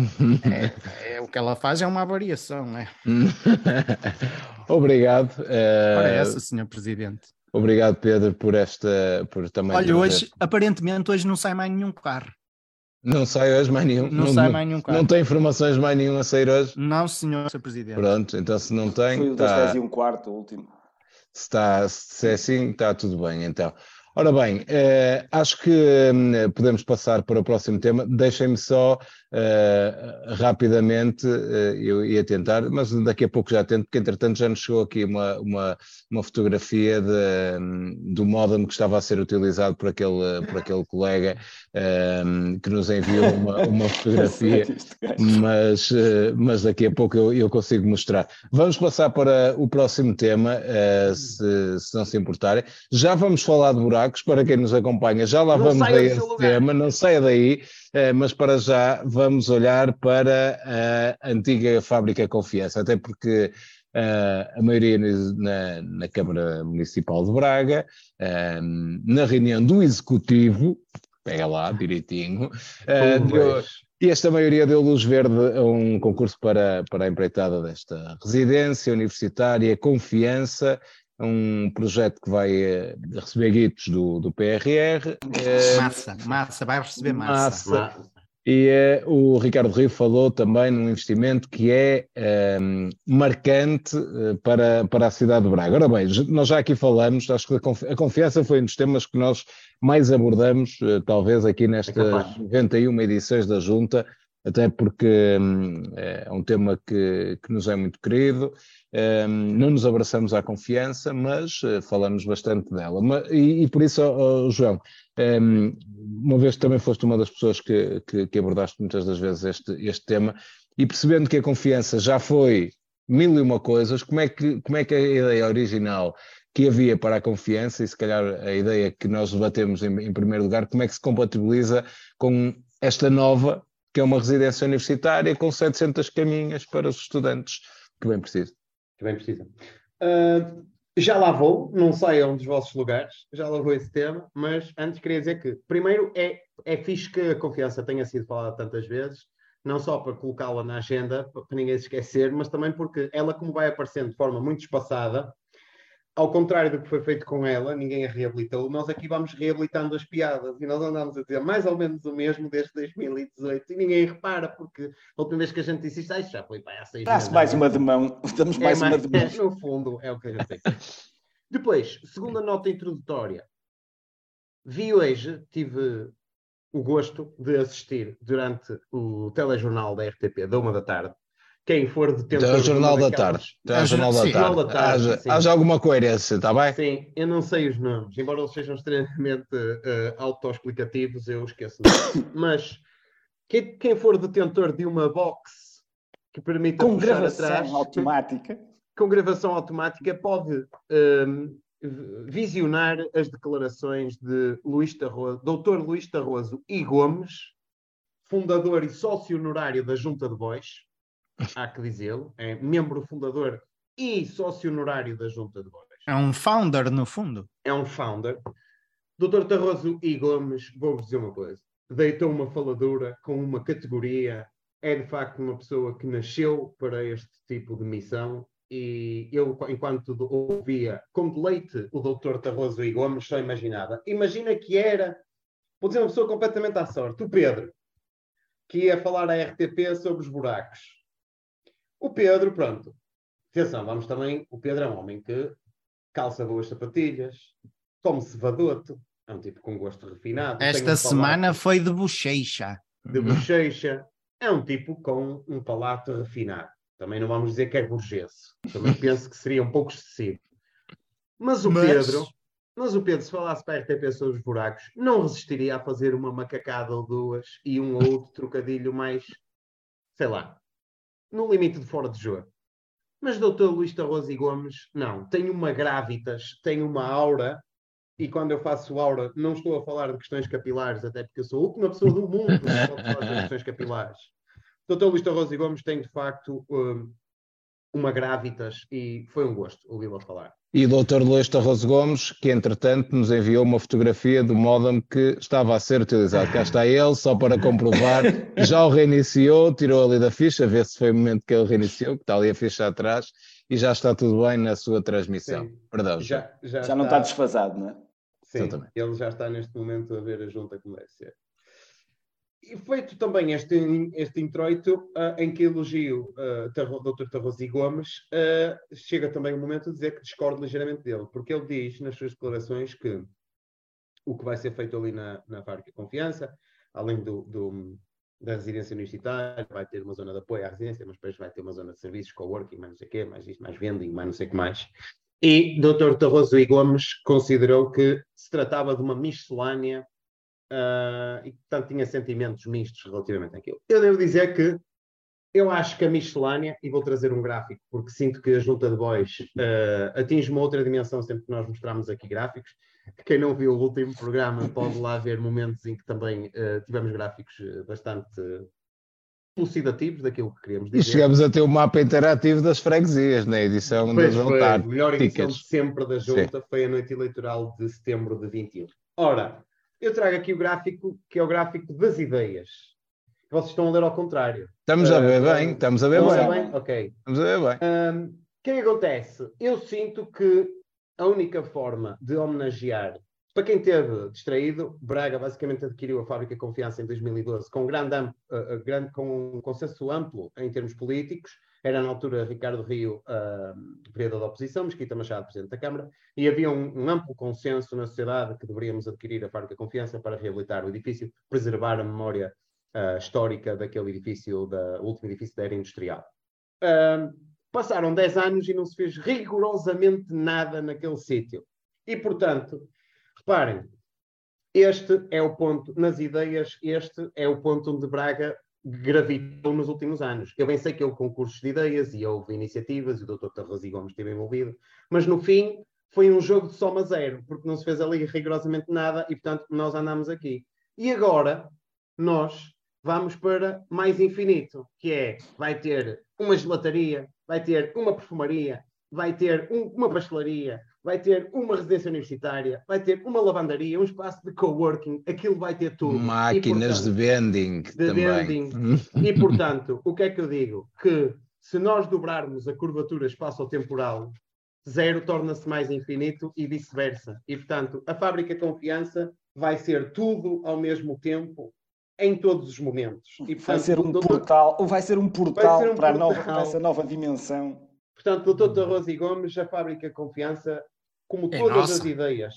Speaker 1: é, é o que ela faz é uma variação, é?
Speaker 2: Obrigado. eh,
Speaker 1: Ora essa, senhor presidente.
Speaker 2: Obrigado, Pedro, por esta. Por também
Speaker 1: Olha, hoje, aparentemente, hoje não sai mais nenhum carro.
Speaker 2: Não sai hoje mais nenhum.
Speaker 1: Não, sai mais nenhum.
Speaker 2: Não tem informações mais nenhum a sair hoje.
Speaker 1: Não, senhor, senhor presidente.
Speaker 2: Pronto, então se não tem,
Speaker 4: Foi o das
Speaker 2: tá-
Speaker 4: 10 e um quarto, o último.
Speaker 2: se, está, se é assim, está tudo bem. Então, ora bem, eh, acho que hum, podemos passar para o próximo tema. Deixem-me só eh, rapidamente, eh, eu ia tentar, mas daqui a pouco já tento, porque entretanto já nos chegou aqui uma, uma, uma fotografia de, hum, do modem que estava a ser utilizado por aquele, por aquele colega hum, que nos enviou uma, uma fotografia mas, mas daqui a pouco eu, eu consigo mostrar. Vamos passar para o próximo tema, se, se não se importarem. Já vamos falar de buracos, para quem nos acompanha, já lá
Speaker 3: Não
Speaker 2: vamos a esse tema, não saia daí, eh, mas para já vamos olhar para a antiga fábrica Confiança, até porque eh, a maioria na, na Câmara Municipal de Braga, eh, na reunião do Executivo, pega lá direitinho, deu- e esta maioria deu luz verde a um concurso para, para a empreitada desta residência universitária Confiança, um projeto que vai eh, receber guitos do, do PRR. eh,
Speaker 1: Massa, massa, vai receber massa.
Speaker 2: Massa. e eh, o Ricardo Rio falou também num investimento que é eh, marcante eh, para, para a cidade de Braga. Ora bem, nós já aqui falamos, acho que a confi- a confiança foi um dos temas que nós mais abordamos, eh, talvez aqui nestas
Speaker 3: capaz.
Speaker 2: 91 edições da Junta, até porque hum, é um tema que, que nos é muito querido. Não nos abraçamos à confiança, mas eh, falamos bastante dela. E, por isso, João, uma vez que também foste uma das pessoas que, que, abordaste muitas das vezes este, este tema, e percebendo que a confiança já foi mil e uma coisas, como é que, como é que a ideia original que havia para a confiança, e se calhar a ideia que nós debatemos em, em primeiro lugar, como é que se compatibiliza com esta nova, que é uma residência universitária com 700 caminhas para os estudantes, que bem preciso.
Speaker 3: Bem precisa. Ah, já lá vou, não saiam dos vossos lugares, já lá vou esse tema, mas antes queria dizer que, primeiro, é, é fixe que a confiança tenha sido falada tantas vezes, não só para colocá-la na agenda, para ninguém se esquecer, mas também porque ela, como vai aparecendo de forma muito espaçada, ao contrário do que foi feito com ela, ninguém a reabilitou, nós aqui vamos reabilitando as piadas e nós andamos a dizer mais ou menos o mesmo desde 2018 e ninguém repara, porque a última vez que a gente disse isto, ah, isto já foi para há seis
Speaker 4: Dá-se
Speaker 3: meses.
Speaker 4: mais uma de mão. Damos
Speaker 3: É,
Speaker 4: mais uma
Speaker 3: mais-
Speaker 4: de mão.
Speaker 3: é, no fundo, é o que a gente tem. Depois, segunda nota introdutória. Vi hoje, tive o gosto de assistir durante o telejornal da RTP, da uma da tarde. Quem for detentor
Speaker 2: é o Jornal da Tarde. É o Jornal da. Tarde.
Speaker 3: Jornal da Tarde,
Speaker 2: Haja, alguma coerência, está bem?
Speaker 3: Sim, eu não sei os nomes, embora eles sejam extremamente eh, autoexplicativos, eu esqueço. Mas quem, quem for detentor de uma box que permita
Speaker 4: Com
Speaker 3: puxar
Speaker 4: gravação
Speaker 3: atrás,
Speaker 4: automática.
Speaker 3: com gravação automática pode hum, visionar as declarações de Luís Tarroso, Dr. Luís Tarroso e Gomes fundador e sócio honorário da Junta de Bois, há que dizê-lo, é membro fundador e sócio honorário da Junta de Bois.
Speaker 1: É um founder, no fundo.
Speaker 3: É um founder. Doutor Tarroso e Gomes, vou-vos dizer uma coisa, deitou uma faladura com uma categoria, é de facto uma pessoa que nasceu para este tipo de missão e eu, enquanto ouvia com deleite o doutor Tarroso e Gomes, só imaginava. Imagina que era, vou dizer uma pessoa completamente à sorte, o Pedro, que ia falar à RTP sobre os buracos. O Pedro, pronto. Atenção, vamos também. O Pedro é um homem que calça boas sapatilhas, come cevadoto, é um tipo com gosto refinado.
Speaker 1: Esta
Speaker 3: um
Speaker 1: semana foi de bochecha.
Speaker 3: De bochecha. É um tipo com um palato refinado. Também não vamos dizer que é burguês. Também penso que seria um pouco excessivo. Mas o
Speaker 1: Mas-
Speaker 3: Pedro, mas o Pedro, se falasse para a RTP sobre os buracos, não resistiria a fazer uma macacada ou duas e um ou outro trocadilho mais, sei lá, no limite de fora de jogo. Mas doutor Luís Tarroso e Gomes, não. Tem uma grávidas, tem uma aura, e quando eu faço aura, não estou a falar de questões capilares, até porque eu sou a última pessoa do mundo que falar de questões capilares. Doutor Luís Tarroso e Gomes tem, de facto, um, uma grávidas, e foi um gosto ouvi-lo falar.
Speaker 2: E o Dr. Luís Torroso Gomes, que entretanto nos enviou uma fotografia do modem que estava a ser utilizado. Cá está ele, só para comprovar. Já o reiniciou, tirou ali da ficha, vê se foi o momento que ele reiniciou, que está ali a ficha atrás, e já está tudo bem na sua transmissão.
Speaker 3: Sim.
Speaker 2: Perdão, já.
Speaker 3: Já, já,
Speaker 4: Já não está desfasado, não é?
Speaker 3: Sim, ele já está neste momento a ver a junta deve ser. E feito também este, este introito, ah, em que elogio uh, Dr. Tarrosi Gomes, ah, chega também o momento de dizer que discordo ligeiramente dele, porque ele diz nas suas declarações que o que vai ser feito ali na, na de confiança, além do, do- da residência universitária, vai ter uma zona de apoio à residência, mas depois vai ter uma zona de serviços, coworking, mais não sei o quê, mais isto, mais vending, mais não sei o que mais. E Dr. Tarroso e Gomes considerou que se tratava de uma miscelânea ah, e, portanto, tinha sentimentos mistos relativamente àquilo. Eu devo dizer que eu acho que a miscelânea, e vou trazer um gráfico, porque sinto que a junta de boys ah, atinge uma outra dimensão sempre que nós mostramos aqui gráficos. Que Quem não viu o último programa pode lá ver momentos em que também ah, tivemos gráficos bastante elucidativos daquilo que queríamos
Speaker 2: E
Speaker 3: dizer.
Speaker 2: chegamos a ter o mapa interativo das freguesias na edição
Speaker 3: Pois
Speaker 2: das
Speaker 3: foi, a melhor edição sempre da junta foi a noite eleitoral de setembro de 21. Ora, eu trago aqui o gráfico, que é o gráfico das ideias. Vocês estão a ler ao contrário.
Speaker 2: Estamos a ver
Speaker 3: Ah,
Speaker 2: bem, estamos a ver
Speaker 3: Estão a
Speaker 2: bem.
Speaker 3: bem? Ok.
Speaker 2: Estamos a ver bem.
Speaker 3: O que é que acontece? Eu sinto que a única forma de homenagear, para quem esteve distraído, Braga basicamente adquiriu a Fábrica Confiança em 2012 com, grande, ah, grande, com um consenso amplo em termos políticos. Era na altura Ricardo Rio, ah, vereador da oposição, Mesquita Machado, presidente da Câmara, e havia um, um amplo consenso na sociedade que deveríamos adquirir a Fábrica Confiança para reabilitar o edifício, preservar a memória ah, histórica daquele edifício, da o último edifício da era industrial. Ahm, passaram 10 anos e não se fez rigorosamente nada naquele sítio. E, portanto, reparem, este é o ponto, nas ideias, este é o ponto onde Braga gravitou nos últimos anos. Eu bem sei que houve concursos de ideias e houve iniciativas, e o Dr. Tarrosi Gomes esteve envolvido, mas no fim foi um jogo de soma zero, porque não se fez ali rigorosamente nada e, portanto, nós andamos aqui. E agora, nós vamos para mais infinito, que é, vai ter uma gelataria, vai ter uma perfumaria, vai ter um- uma pastelaria, vai ter uma residência universitária, vai ter uma lavandaria, um espaço de coworking, aquilo vai ter tudo. E,
Speaker 2: Máquinas
Speaker 3: portanto,
Speaker 2: de vending
Speaker 3: de
Speaker 2: também.
Speaker 3: vending. e, portanto, o que é que eu digo? Que se nós dobrarmos a curvatura espaço-temporal, zero torna-se mais infinito e vice-versa. E, portanto, a fábrica confiança vai ser tudo ao mesmo tempo, em todos os momentos. E,
Speaker 4: Vai
Speaker 3: portanto,
Speaker 4: ser um
Speaker 3: doutor-
Speaker 4: portal, ou vai ser um portal
Speaker 3: ser um
Speaker 4: para, a nova-
Speaker 3: portal.
Speaker 4: para essa nova dimensão.
Speaker 3: Portanto, doutor Tarroso e Gomes, a fábrica confiança, como
Speaker 1: É
Speaker 3: todas
Speaker 1: nossa.
Speaker 3: as ideias,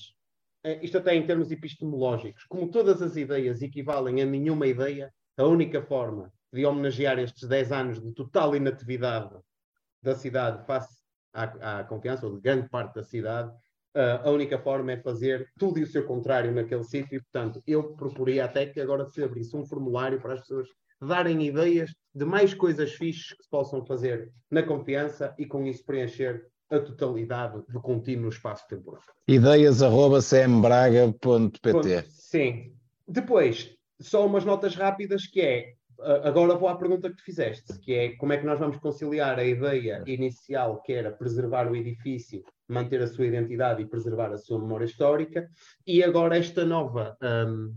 Speaker 3: isto até em termos epistemológicos, como todas as ideias equivalem a nenhuma ideia, a única forma de homenagear estes 10 anos de total inatividade da cidade face à, à confiança, ou de grande parte da cidade, ah, a única forma é fazer tudo e o seu contrário naquele sítio. E, portanto, eu proporia até que agora se abrisse um formulário para as pessoas darem ideias de mais coisas fixes que se possam fazer na confiança e com isso preencher a totalidade do contínuo espaço temporal.
Speaker 2: Ideias arroba cmbraga.pt.
Speaker 3: Sim. Depois, só umas notas rápidas que é, agora vou à pergunta que tu fizeste, que é como é que nós vamos conciliar a ideia inicial, que era preservar o edifício, manter a sua identidade e preservar a sua memória histórica, e agora esta nova, hum,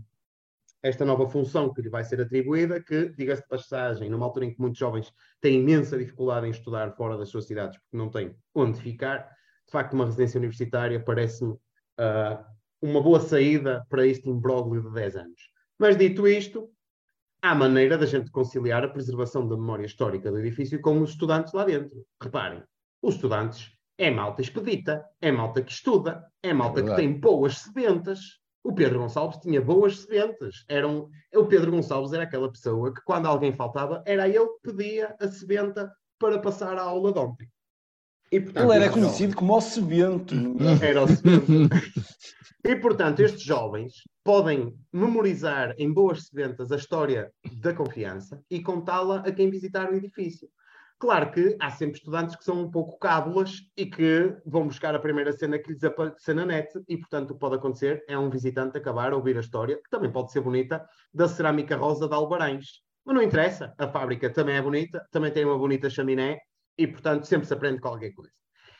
Speaker 3: esta nova função que lhe vai ser atribuída, que, diga-se de passagem, numa altura em que muitos jovens têm imensa dificuldade em estudar fora das suas cidades porque não têm onde ficar, de facto, uma residência universitária parece-me ah, uma boa saída para este imbróglio de 10 anos. Mas dito isto, há maneira da gente conciliar a preservação da memória histórica do edifício com os estudantes lá dentro. Reparem, os estudantes é malta expedita, é malta que estuda, é malta que
Speaker 2: verdade.
Speaker 3: tem boas sedentas. O Pedro Gonçalves tinha boas sedentas. Era um- O Pedro Gonçalves era aquela pessoa que, quando alguém faltava, era ele que pedia a sebenta para passar a aula de ontem. E, portanto,
Speaker 4: Ele era conhecido como o Sebento.
Speaker 3: era o sebento. E, portanto, estes jovens podem memorizar em boas sedentas a história da confiança e contá-la a quem visitar o edifício. Claro que há sempre estudantes que são um pouco cábulas e que vão buscar a primeira cena que lhes aparecer na net e, portanto, o que pode acontecer é um visitante acabar a ouvir a história, que também pode ser bonita, da cerâmica rosa de Albarães. Mas não interessa, a fábrica também é bonita, também tem uma bonita chaminé e, portanto, sempre se aprende qualquer coisa.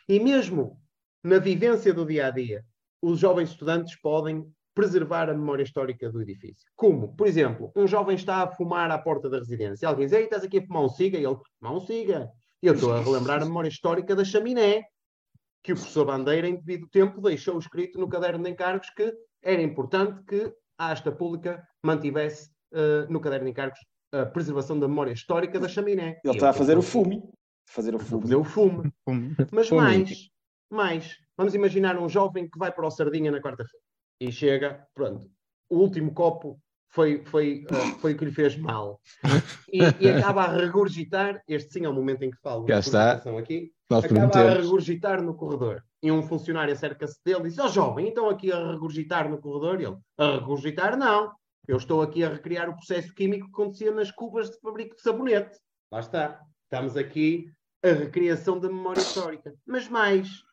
Speaker 3: E mesmo na vivência do dia a dia, os jovens estudantes podem preservar a memória histórica do edifício. Como? Por exemplo, um jovem está a fumar à porta da residência. Alguém diz, ei, estás aqui a fumar um siga? E ele, fumar um siga. E eu estou a relembrar a memória histórica da chaminé, que o professor Bandeira, em devido tempo, deixou escrito no caderno de encargos que era importante que a asta pública mantivesse eh, no caderno de encargos a preservação da memória histórica da chaminé.
Speaker 4: Ele está a fazer o fume. Fazer o fume.
Speaker 3: fazer o fume. Mas
Speaker 2: Fume.
Speaker 3: mais, mais, vamos imaginar um jovem que vai para o Sardinha na quarta-feira e chega, pronto, o último copo foi, foi, ah, foi o que lhe fez mal. E, e acaba a regurgitar, este sim é o momento em que falo
Speaker 2: Já está.
Speaker 3: aqui,
Speaker 2: Nós
Speaker 3: acaba a regurgitar no corredor. E um funcionário acerca-se dele e diz, ó jovem, então aqui a regurgitar no corredor? E ele, a regurgitar não, eu estou aqui a recriar o processo químico que acontecia nas cubas de fabrico de sabonete. Lá está. Estamos aqui a recriação da memória histórica. Mas mais,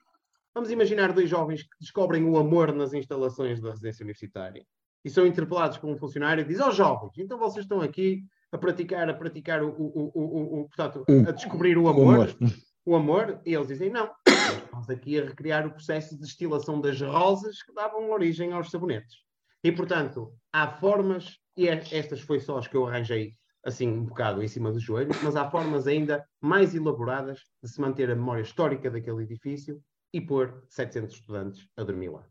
Speaker 3: vamos imaginar dois jovens que descobrem o amor nas instalações da residência universitária e são interpelados por um funcionário e diz, ó jovens, então vocês estão aqui a praticar, a praticar o, o, o, o, o- portanto, a descobrir o
Speaker 2: O
Speaker 3: amor,
Speaker 2: amor.
Speaker 3: o amor, e eles dizem, não, estamos aqui a recriar o processo de destilação das rosas que davam origem aos sabonetes. E, portanto, há formas, e é- estas foi só as que eu arranjei assim um bocado em cima do joelho, mas há formas ainda mais elaboradas de se manter a memória histórica daquele edifício e pôr 700 estudantes a dormir lá.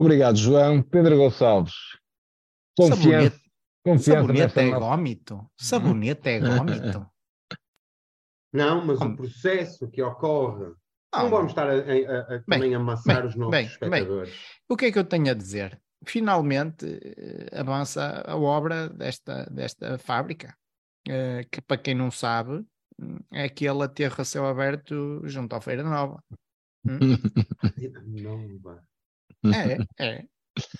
Speaker 2: Obrigado, João. Pedro Gonçalves. Confiança.
Speaker 1: Sabonete,
Speaker 2: Confiança
Speaker 1: sabonete é gómito. Sabonete é gómito.
Speaker 3: Não, mas
Speaker 1: Como?
Speaker 3: o processo que ocorre.
Speaker 1: Ah,
Speaker 3: não vamos estar a, a- a- a também amassar
Speaker 1: bem,
Speaker 3: os nossos
Speaker 1: bem,
Speaker 3: espectadores.
Speaker 1: O que é que eu tenho a dizer? Finalmente eh, avança a obra desta, desta fábrica, eh, que para quem não sabe, é aquele aterro a céu aberto junto à Feira Nova.
Speaker 3: Não, vá.
Speaker 1: É, é.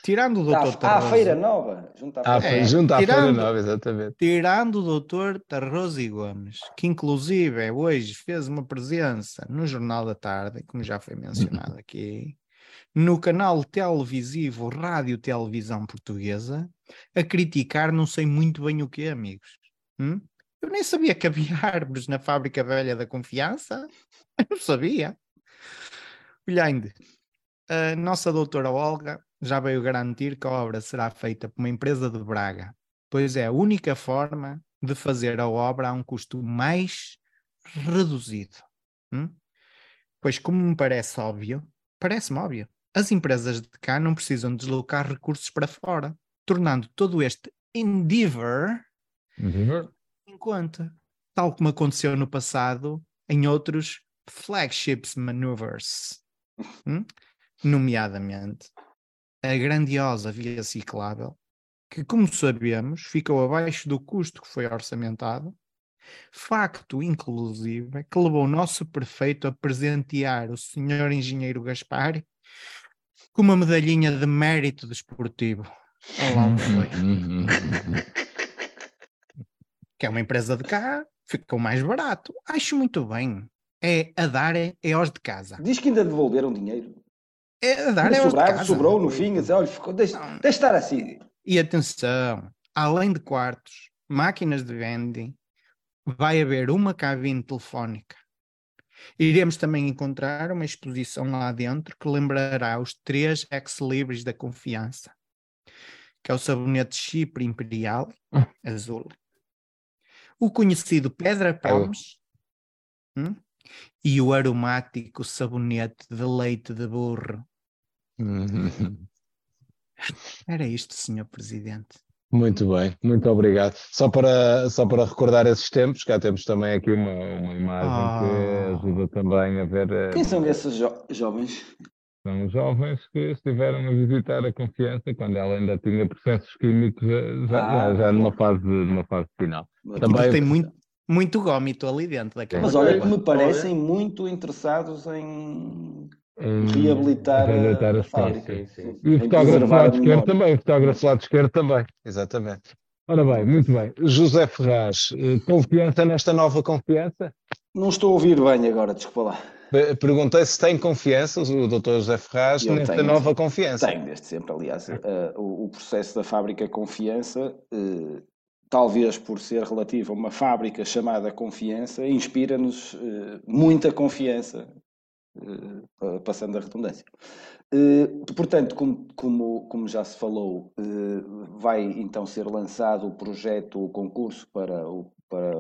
Speaker 1: Tirando o
Speaker 4: À,
Speaker 1: doutor
Speaker 4: à
Speaker 1: Tarroso,
Speaker 4: Feira Nova. Junto à
Speaker 2: Ah,
Speaker 4: Feira
Speaker 1: É,
Speaker 2: junto à Feira
Speaker 1: tirando-
Speaker 2: Nova, exatamente.
Speaker 1: tirando o doutor Tarroso e Gomes, que inclusive hoje fez uma presença no Jornal da Tarde, como já foi mencionado aqui, no canal televisivo Rádio Televisão Portuguesa, a criticar não sei muito bem o que, amigos. Hum? Eu nem sabia que havia árvores na Fábrica Velha da Confiança. Eu não sabia. Olhando, a nossa doutora Olga já veio garantir que a obra será feita por uma empresa de Braga, pois é a única forma de fazer a obra a um custo mais reduzido. Hum? Pois, como me parece óbvio, parece-me óbvio, as empresas de cá não precisam deslocar recursos para fora, tornando todo este endeavor conta, tal como aconteceu no passado em outros flagships maneuvers, hum? nomeadamente a grandiosa via ciclável, que, como sabemos, ficou abaixo do custo que foi orçamentado, facto, inclusive, que levou o nosso prefeito a presentear o senhor engenheiro Gaspar com uma medalhinha de mérito desportivo. Olá?
Speaker 2: Uhum.
Speaker 1: que é uma empresa de cá, ficou mais barato. Acho muito bem. É a dar é, é aos de casa.
Speaker 4: Diz que ainda devolveram dinheiro.
Speaker 1: É a dar é aos de
Speaker 4: sobrava,
Speaker 1: casa.
Speaker 4: sobrou no fim. Disse, olha, ficou, deixa, deixa estar assim.
Speaker 1: E atenção, além de quartos, máquinas de vending, vai haver uma cabine telefónica. Iremos também encontrar uma exposição lá dentro que lembrará os três ex-libris da confiança, que é o sabonete Chipre Imperial, azul, o conhecido Pedra Palmes hum? e o aromático sabonete de leite de burro.
Speaker 2: Uhum.
Speaker 1: Era isto, Senhor Presidente.
Speaker 2: Muito bem, muito obrigado. Só para, só para recordar esses tempos, cá temos também aqui uma, uma imagem
Speaker 1: Ah.
Speaker 2: que ajuda também a ver. eh,
Speaker 4: Quem são esses jo- jovens?
Speaker 2: São jovens que estiveram a visitar a confiança quando ela ainda tinha processos químicos eh, já,
Speaker 4: Ah,
Speaker 2: já, numa, fase, numa fase final.
Speaker 1: Mas
Speaker 2: Também-
Speaker 1: tem muito, muito gómito ali dentro daquela
Speaker 4: Mas olha que me parecem muito interessados em
Speaker 2: Em
Speaker 4: reabilitar, a-
Speaker 2: reabilitar
Speaker 4: a
Speaker 2: as
Speaker 4: fábrica.
Speaker 2: fábricas.
Speaker 3: Sim, sim.
Speaker 2: E o fotógrafo
Speaker 4: a
Speaker 2: esquerda
Speaker 4: memória.
Speaker 2: também, o fotógrafo lá de esquerda também. Exatamente. Ora bem, muito bem. José Ferraz, eh, confiança nesta nova confiança?
Speaker 4: Não estou a ouvir bem agora, desculpa lá.
Speaker 2: Pe- Perguntei se tem confiança, o Dr. José Ferraz,
Speaker 4: Eu
Speaker 2: nesta
Speaker 4: tenho.
Speaker 2: nova confiança.
Speaker 4: Tenho desde sempre, aliás. eh, o, o processo da fábrica Confiança, eh, talvez por ser relativo a uma fábrica chamada Confiança, inspira-nos eh, muita confiança, pa- passando a redundância. Portanto, como, como, como já se falou, vai então ser lançado o projeto, o concurso para, o, para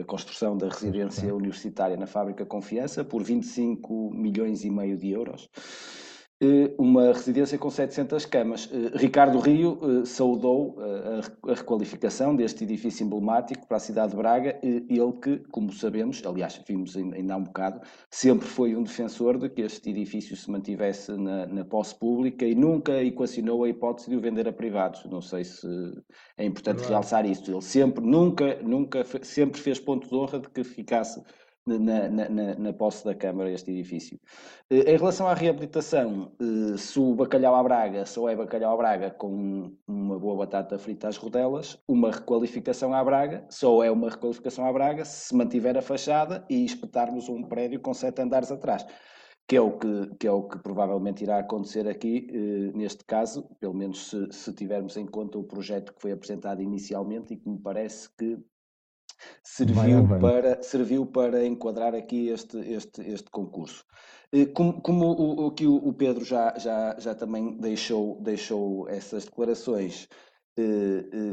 Speaker 4: a construção da residência universitária na fábrica Confiança por 25 milhões e meio de euros. Eh, Uma residência com 700 camas. Eh, Ricardo Rio eh, saudou a re- a requalificação deste edifício emblemático para a cidade de Braga, ele que, como sabemos, aliás, vimos ainda há um bocado, sempre foi um defensor de que este edifício se mantivesse na, na posse pública e nunca equacionou a hipótese de o vender a privados. Não sei se é importante
Speaker 3: Verdade.
Speaker 4: realçar isto. Ele sempre, nunca, nunca, sempre fez ponto de honra de que ficasse na, na, na, posse da Câmara este edifício. Eh, Em relação à reabilitação, eh, se o bacalhau à Braga só é bacalhau à Braga com uma boa batata frita às rodelas, uma requalificação à Braga só é uma requalificação à Braga se mantiver a fachada e espetarmos um prédio com sete andares atrás. Que é, o que, que é o que provavelmente irá acontecer aqui, eh, neste caso, pelo menos se, se tivermos em conta o projeto que foi apresentado inicialmente e que me parece que serviu
Speaker 2: avante.
Speaker 4: para, serviu para enquadrar aqui este, este, este concurso. Eh, Como, como o, o que o Pedro já, já, já também deixou, deixou essas declarações,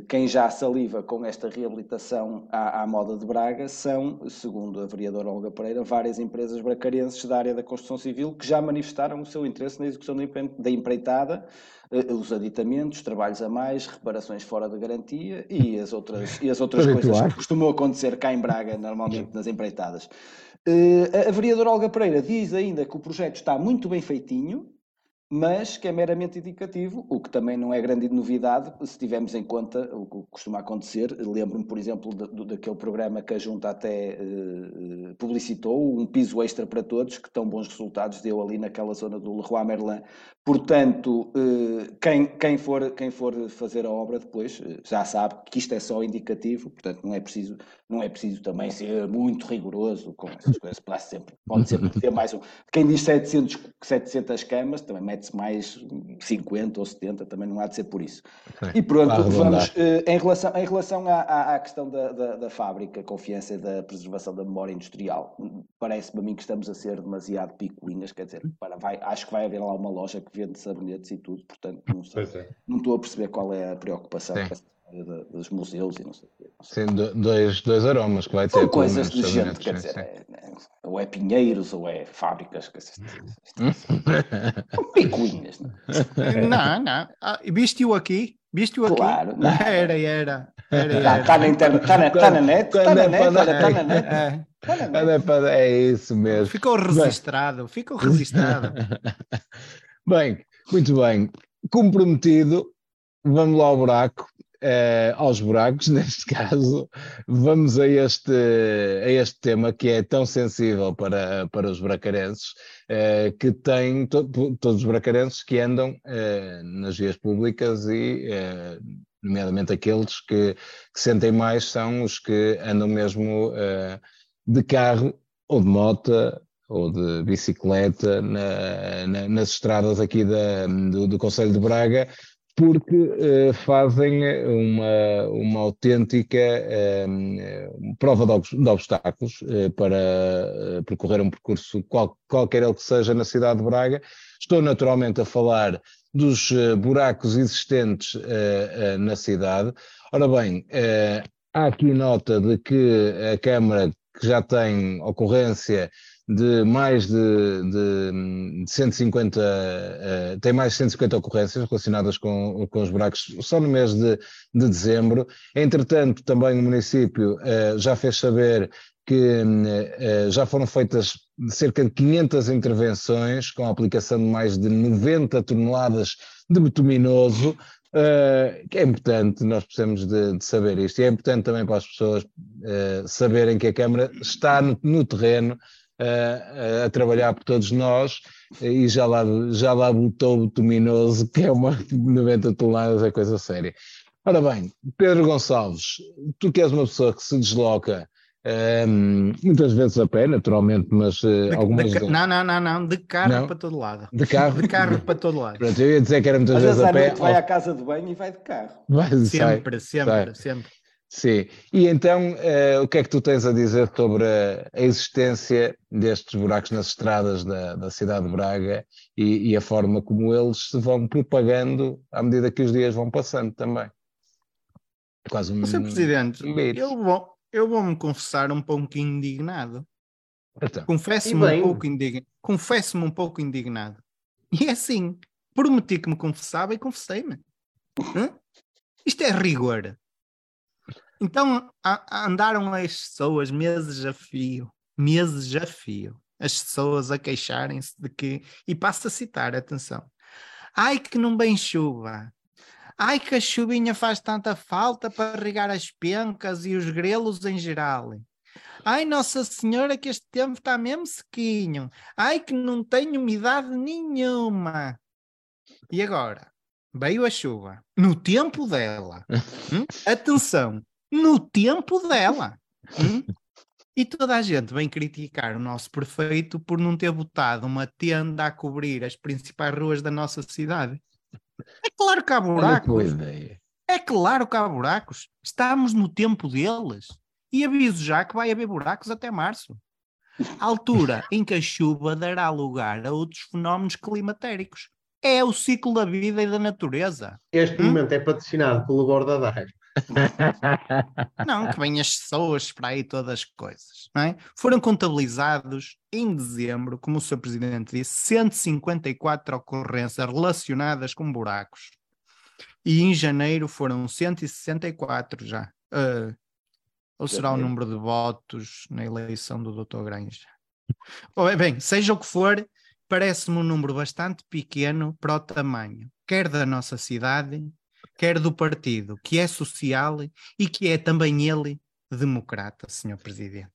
Speaker 4: quem já saliva com esta reabilitação à, à moda de Braga são, segundo a vereadora Olga Pereira, várias empresas bracarenses da área da construção civil que já manifestaram o seu interesse na execução da empre- da empreitada, eh, os aditamentos, trabalhos a mais, reparações fora de garantia e as outras, e as outras coisas que costumam acontecer cá em Braga, normalmente nas empreitadas. Eh, a vereadora Olga Pereira diz ainda que o projeto está muito bem feitinho, mas que é meramente indicativo, o que também não é grande novidade se tivermos em conta o que costuma acontecer. Lembro-me, por exemplo, do- daquele programa que a Junta até eh, eh, publicitou, um piso extra para todos, que tão bons resultados deu ali naquela zona do Leroy Merlin. Portanto, eh, quem, quem, for, quem for fazer a obra depois já sabe que isto é só indicativo, portanto não é preciso, não é preciso também ser muito rigoroso com essas coisas. Pode sempre, pode sempre ter mais um. Quem diz 700, 700 camas, também mete-se mais 50 ou 70, também não há de ser por isso. E pronto, vamos, eh, em relação, em relação à, à- à questão da, da, da fábrica, confiança e da preservação da memória industrial, parece-me a mim que estamos a ser demasiado picuinhas, quer dizer, para, vai, acho que vai haver lá uma loja que vende sabonetes e tudo, portanto, não, sei,
Speaker 3: é.
Speaker 4: não estou a perceber qual é a preocupação
Speaker 2: Sim.
Speaker 4: Da- dos museus e não sei o quê.
Speaker 2: Sim, do- dois, dois aromas que vai ter.
Speaker 4: São coisas de gente, quer dizer, é- é- ou é pinheiros ou é fábricas, quer dizer, são picuinhas, não é?
Speaker 1: Não, não. Ah, Viste-o aqui? Viste-o aqui?
Speaker 4: Claro, não.
Speaker 1: Era, era.
Speaker 4: Está
Speaker 1: era.
Speaker 4: tá na internet, está na, tá na net, está na
Speaker 2: é
Speaker 4: net,
Speaker 2: para
Speaker 4: olha, está na
Speaker 1: É,
Speaker 4: net.
Speaker 1: é.
Speaker 4: tá na net.
Speaker 2: Pá, É isso mesmo.
Speaker 1: Ficou registado, ficou registado.
Speaker 2: Bem, muito bem. Comprometido, vamos lá ao buraco, eh, aos buracos, neste caso. Vamos a este, a este tema que é tão sensível para, para os bracarenses, eh, que tem to- todos os bracarenses que andam eh, nas vias públicas e, nomeadamente aqueles que, que sentem mais, são os que andam mesmo de carro ou de moto ou de bicicleta na- na- nas estradas aqui da, do, do Conselho de Braga porque eh, fazem uma, uma autêntica eh, prova de, de obstáculos eh, para percorrer um percurso qual- qualquer ele que seja na cidade de Braga. Estou naturalmente a falar dos buracos existentes na cidade. Ora bem, há aqui nota de que a Câmara, que já tem ocorrência de mais de, de, de 150, eh, tem mais de 150 ocorrências relacionadas com, com os buracos só no mês de, de dezembro. Entretanto, também o município eh, já fez saber que eh, já foram feitas cerca de 500 intervenções com a aplicação de mais de 90 toneladas de betuminoso, que é importante, nós precisamos de, de saber isto, e é importante também para as pessoas eh, saberem que a Câmara está no, no terreno eh, a trabalhar por todos nós e já lá, já lá botou o betuminoso, que é uma 90 toneladas, é coisa séria. Ora bem, Pedro Gonçalves, tu que és uma pessoa que se desloca ehm, muitas vezes a pé, naturalmente, mas eh,
Speaker 1: De-
Speaker 2: algumas
Speaker 1: de não, não, não, não, de carro
Speaker 2: Não?
Speaker 1: para todo lado.
Speaker 2: de carro.
Speaker 1: De carro para todo lado.
Speaker 2: Pronto, eu ia dizer que era muitas
Speaker 4: Às
Speaker 2: vezes a pé.
Speaker 4: vai à casa de banho e vai de carro.
Speaker 2: Vai, sai.
Speaker 1: Sempre, sempre,
Speaker 2: sai.
Speaker 1: sempre.
Speaker 2: Sim, e então eh, o que é que tu tens a dizer sobre a, a existência destes buracos nas estradas da, da cidade de Braga e, e a forma como eles se vão propagando à medida que os dias vão passando também? Quase um.
Speaker 1: Sr. Presidente,
Speaker 2: um
Speaker 1: eu vou, eu vou-me confessar um pouquinho indignado.
Speaker 2: Então,
Speaker 1: Confesso-me um pouco indignado. Confesso-me um pouco indignado. E é assim, prometi que me confessava e confessei-me. Isto é rigor. Então a- andaram as pessoas meses a fio, meses a fio, as pessoas a queixarem-se de que, e passo a citar, atenção, ai que não vem chuva, ai que a chuvinha faz tanta falta para regar as pencas e os grelos em geral. Ai, Nossa Senhora, que este tempo está mesmo sequinho. Ai, que não tem umidade nenhuma. E agora? Veio a chuva. No tempo dela. Hum? Atenção. No tempo dela. Hum? E toda a gente vem criticar o nosso prefeito por não ter botado uma tenda a cobrir as principais ruas da nossa cidade. É claro que há
Speaker 2: olha que boa
Speaker 1: buracos.
Speaker 2: ideia.
Speaker 1: É claro que há buracos. Estamos no tempo deles. E aviso já que vai haver buracos até março. Altura em que a chuva dará lugar a outros fenómenos climatéricos. É o ciclo da vida e da natureza.
Speaker 3: Este
Speaker 1: Hum?
Speaker 3: momento é patrocinado pelo Bordadeiro.
Speaker 1: Não, que vêm as pessoas para aí todas as coisas. Não é? Foram contabilizados em dezembro, como o Sr. Presidente disse, 154 ocorrências relacionadas com buracos. E em janeiro foram 164 já. Ah, ou será o número de votos na eleição do Dr. Granja? Bem, seja o que for, parece-me um número bastante pequeno para o tamanho, quer da nossa cidade, quer do partido, que é social e que é também ele democrata, Sr. Presidente.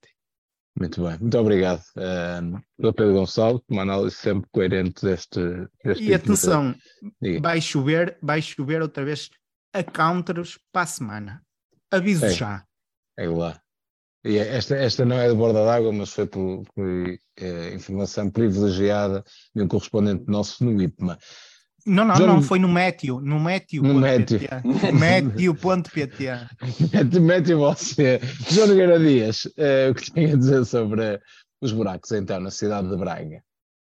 Speaker 2: Muito bem, muito obrigado. Uh, Dr. Pedro Gonçalves, uma análise sempre coerente deste. deste
Speaker 1: E
Speaker 2: tipo de-
Speaker 1: atenção,
Speaker 2: Diga.
Speaker 1: vai chover, vai chover outra vez a counters para a semana. Aviso
Speaker 2: É.
Speaker 1: já.
Speaker 2: É lá. E esta, esta não é de borda d'água, mas foi por, por, eh, informação privilegiada de um correspondente nosso no IPMA.
Speaker 1: Não, não, não, foi no Méteo, no Méteo.
Speaker 2: No
Speaker 1: ponto
Speaker 2: Méteo.
Speaker 1: PT. Méteo.pt.
Speaker 2: Mete, mete você. João Nogueira Dias, eh, o que tem a dizer sobre os buracos então na cidade de Braga?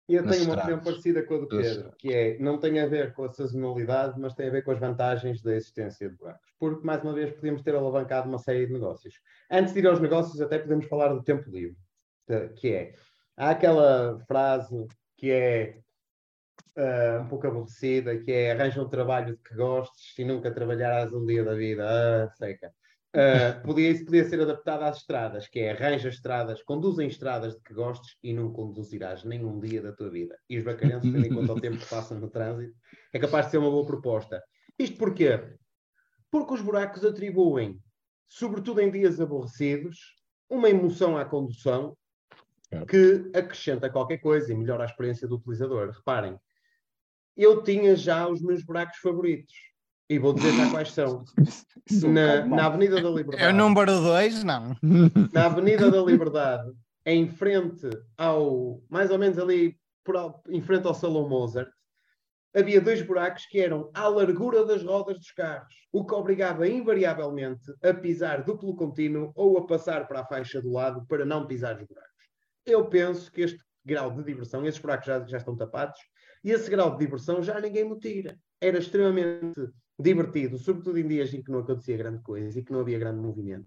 Speaker 3: Eu tenho uma opinião parecida com a do. Pedro, que é, não tem a ver com a sazonalidade, mas tem a ver com as vantagens da existência de buracos. Porque, mais uma vez, podíamos ter alavancado uma série de negócios. Antes de ir aos negócios, até podemos falar do tempo livre, eh, que é, há aquela frase que é ah, um pouco aborrecida, que é arranja um trabalho de que gostes e nunca trabalharás um dia da vida. Ah, seca. Ah, podia, isso podia ser adaptado às estradas, que é arranja estradas, conduzem estradas de que gostes e não conduzirás nenhum dia da tua vida. E os bacarenses, tendo em conta o tempo que passam no trânsito, é capaz de ser uma boa proposta. Isto porquê? Porque os buracos atribuem, sobretudo em dias aborrecidos, uma emoção à condução que acrescenta qualquer coisa e melhora a experiência do utilizador. Reparem, eu tinha já os meus buracos favoritos. E vou dizer já quais são. Na, na Avenida da
Speaker 1: É o
Speaker 3: Liberdade.
Speaker 1: número 2, não.
Speaker 3: Na Avenida da Liberdade, em frente ao. mais ou menos ali, por, em frente ao Salão Mozart, havia dois buracos que eram à largura das rodas dos carros, o que obrigava invariavelmente a pisar duplo contínuo ou a passar para a faixa do lado para não pisar os buracos. Eu penso que este grau de diversão, esses buracos já, já estão tapados, e esse grau de diversão já ninguém me tira. Era extremamente divertido, sobretudo em dias em que não acontecia grande coisa e que não havia grande movimento.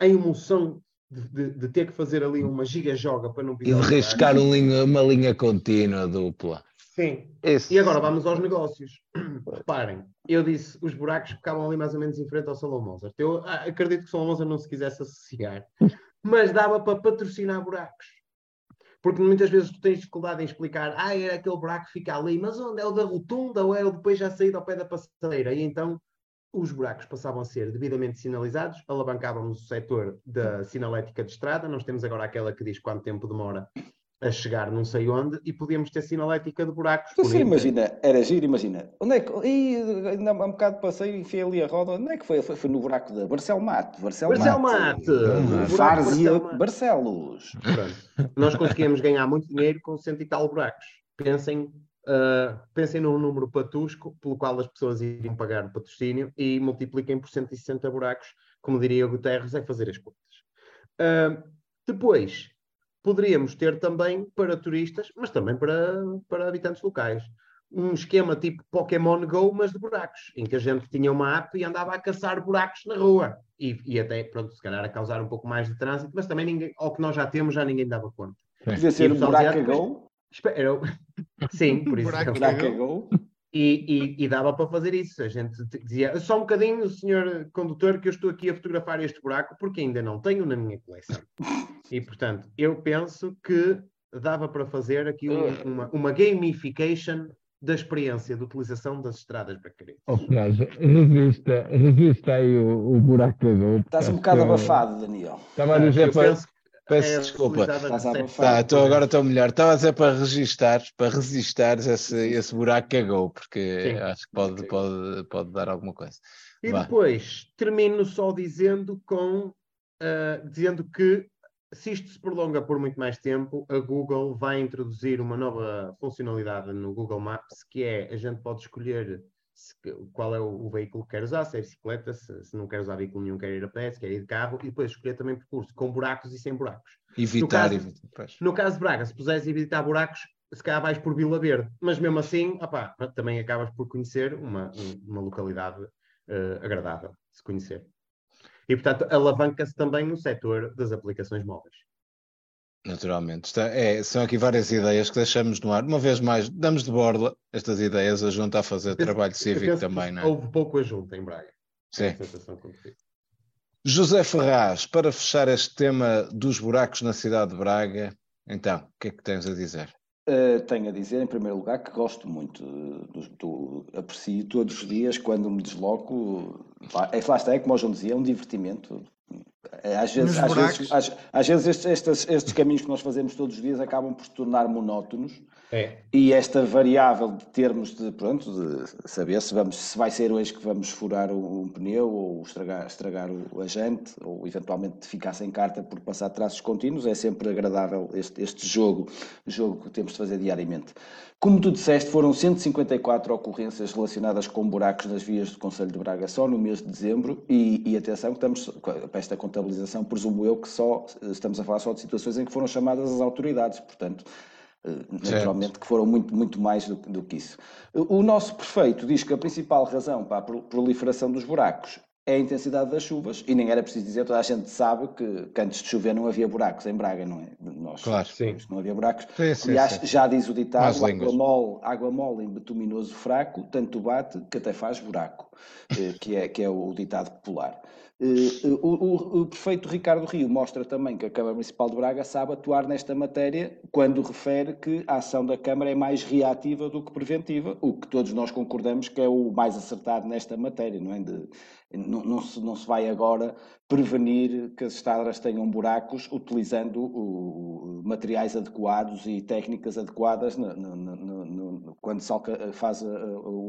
Speaker 3: A emoção de, de, de ter que fazer ali uma giga-joga para não
Speaker 2: E de riscar um linha- uma linha contínua dupla.
Speaker 3: Sim,
Speaker 2: Esse-
Speaker 3: E agora vamos aos negócios. Reparem, eu disse os buracos ficavam ali mais ou menos em frente ao Salão Mozart. Eu ah, acredito que o Salão Mozart não se quisesse associar, mas dava para patrocinar buracos. Porque muitas vezes tu tens dificuldade em explicar, ah, era aquele buraco que fica ali, mas onde? É o da rotunda ou é o depois já saído ao pé da passadeira? E então os buracos passavam a ser devidamente sinalizados, alavancávamos o setor da sinalética de estrada, nós temos agora aquela que diz quanto tempo demora a chegar não sei onde, e podíamos ter sinalética de buracos.
Speaker 4: Tu sim,
Speaker 3: bonita.
Speaker 4: imagina, era giro, imagina. Onde é que. Ih, ainda há um bocado passei e enfiei ali a roda. Onde é que foi? Foi, foi no buraco da Barcel Mate. Barcel,
Speaker 3: Barcel
Speaker 4: Mate.
Speaker 3: Mate!
Speaker 2: Hum,
Speaker 3: O buraco
Speaker 4: Várzea
Speaker 3: Barcel Mate.
Speaker 4: Barcelos.
Speaker 3: Pronto. Nós conseguíamos ganhar muito dinheiro com cento e tal buracos. Pensem, ah, pensem num número patusco pelo qual as pessoas iriam pagar o patrocínio e multipliquem por 160 buracos, como diria o Guterres, é fazer as contas. Ah, depois, poderíamos ter também para turistas, mas também para, para habitantes locais, um esquema tipo Pokémon Go, mas de buracos, em que a gente tinha uma app e andava a caçar buracos na rua. E, e até, pronto, se calhar a causar um pouco mais de trânsito, mas também ninguém, ao que nós já temos, já ninguém dava conta.
Speaker 4: Podia ser o
Speaker 3: pessoal
Speaker 4: buraco gol.
Speaker 3: Espera, eu- Sim, por
Speaker 1: Buraco
Speaker 3: exemplo.
Speaker 4: Buraco a gol.
Speaker 3: E, e- e dava para fazer isso. A gente te- dizia, só um bocadinho, senhor condutor, que eu estou aqui a fotografar este buraco porque ainda não tenho na minha coleção. E, portanto, eu penso que dava para fazer aqui um- uma, uma gamification da experiência de utilização das estradas para crianças.
Speaker 2: Oh, Cláudio, revista, revista aí o, o buraco da gol.
Speaker 4: Estás um bocado abafado, Daniel.
Speaker 2: Estava a dizer para. Peço
Speaker 3: é
Speaker 2: desculpa. Tá, estou agora estou melhor. Estava a dizer para registar, para resistar esse, esse buraco que cagou, porque
Speaker 3: Sim.
Speaker 2: acho que pode, pode, pode dar alguma coisa.
Speaker 3: E
Speaker 2: Vá.
Speaker 3: depois termino só dizendo com ah, dizendo que se isto se prolonga por muito mais tempo, a Google vai introduzir uma nova funcionalidade no Google Maps, que é a gente pode escolher se- qual é o, o veículo que quer usar, se é bicicleta, se, se não quer usar veículo nenhum, quer ir a pé, se quer ir de carro, e depois escolher também percurso com buracos e sem buracos.
Speaker 2: Evitar,
Speaker 3: caso-
Speaker 2: evitar.
Speaker 3: No caso de Braga, se puseres evitar buracos, se calhar vais por Vila Verde, mas mesmo assim, opá, também acabas por conhecer uma, um- uma localidade eh, agradável se conhecer. E, portanto, alavanca-se também no setor das aplicações móveis.
Speaker 2: Naturalmente. Está- é, são aqui várias ideias que deixamos no ar. Uma vez mais, damos de borla estas ideias, a junta a fazer trabalho cívico também, não é?
Speaker 3: Houve pouco ajunta em Braga. A
Speaker 2: Sim. José Ferraz, para fechar este tema dos buracos na cidade de Braga, então, o que é que tens a dizer?
Speaker 4: Uh, tenho a dizer, em primeiro lugar, que gosto muito, uh, do, do- aprecio todos os dias quando me desloco. É, lá está, é como o João dizia, é um divertimento. É, Às vezes, às vezes, às, às vezes estes, estes, estes caminhos que nós fazemos todos os dias acabam por se tornar monótonos
Speaker 3: É.
Speaker 4: e esta variável de termos de, pronto, de saber se, vamos, se vai ser hoje que vamos furar um, pneu ou estragar, estragar o agente ou eventualmente ficar sem carta por passar traços contínuos, é sempre agradável este, este jogo, jogo que temos de fazer diariamente. Como tu disseste, foram 154 ocorrências relacionadas com buracos nas vias do Conselho de Braga só no mês de dezembro e, e atenção que estamos, para esta contabilização, presumo eu que só estamos a falar só de situações em que foram chamadas as autoridades, portanto, naturalmente que foram muito, muito mais do, do que isso. O nosso prefeito diz que a principal razão para a pro- proliferação dos buracos é a intensidade das chuvas, e nem era preciso dizer, toda a gente sabe que, que antes de chover não havia buracos em Braga, não é? Nós
Speaker 2: Claro.
Speaker 3: Sim.
Speaker 4: não havia buracos.
Speaker 2: Sim, sim,
Speaker 4: Aliás,
Speaker 2: sim.
Speaker 4: já diz o ditado, água mole, água mole em betuminoso fraco, tanto bate que até faz buraco, eh, que é, que é o ditado popular. Eh, eh, O, o- o prefeito Ricardo Rio mostra também que a Câmara Municipal de Braga sabe atuar nesta matéria quando refere que a ação da Câmara é mais reativa do que preventiva, o que todos nós concordamos que é o mais acertado nesta matéria, não é? De- não, não se, não se vai agora prevenir que as estradas tenham buracos utilizando o- materiais adequados e técnicas adequadas no- no- no- quando se faz uh,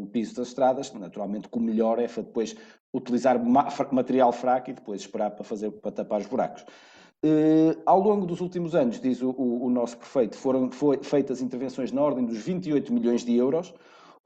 Speaker 4: o piso das estradas. Naturalmente que o melhor é depois utilizar material fraco e depois esperar para, fazer, para tapar os buracos. Eh, ao longo dos últimos anos, diz o, o- o nosso prefeito, foram foi- feitas intervenções na ordem dos 28 milhões de euros,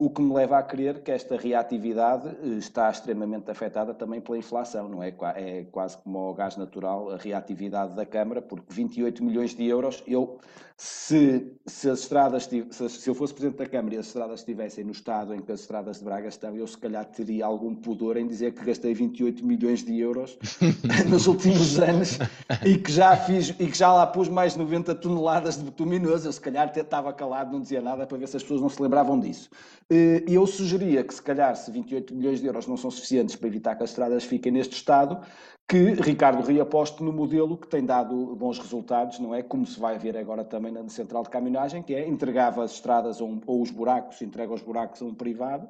Speaker 4: o que me leva a crer que esta reatividade eh, está extremamente afetada também pela inflação, não é? É quase como o gás natural, a reatividade da Câmara, porque 28 milhões de euros, eu, se, se as estradas, se eu fosse Presidente da Câmara e as estradas estivessem no estado em que as estradas de Braga estão, eu se calhar teria algum pudor em dizer que gastei 28 milhões de euros nos últimos anos e que já fiz, e que já lá pus mais 90 toneladas de betuminoso, eu se calhar até estava calado, não dizia nada para ver se as pessoas não se lembravam disso. Eh, eu sugeria que, se calhar, se 28 milhões de euros não são suficientes para evitar que as estradas fiquem neste estado, que Ricardo Rio aposte no modelo que tem dado bons resultados, não é? Como se vai ver agora também na central de caminhonagem, que é entregava as estradas um- ou os buracos, entrega os buracos a um privado,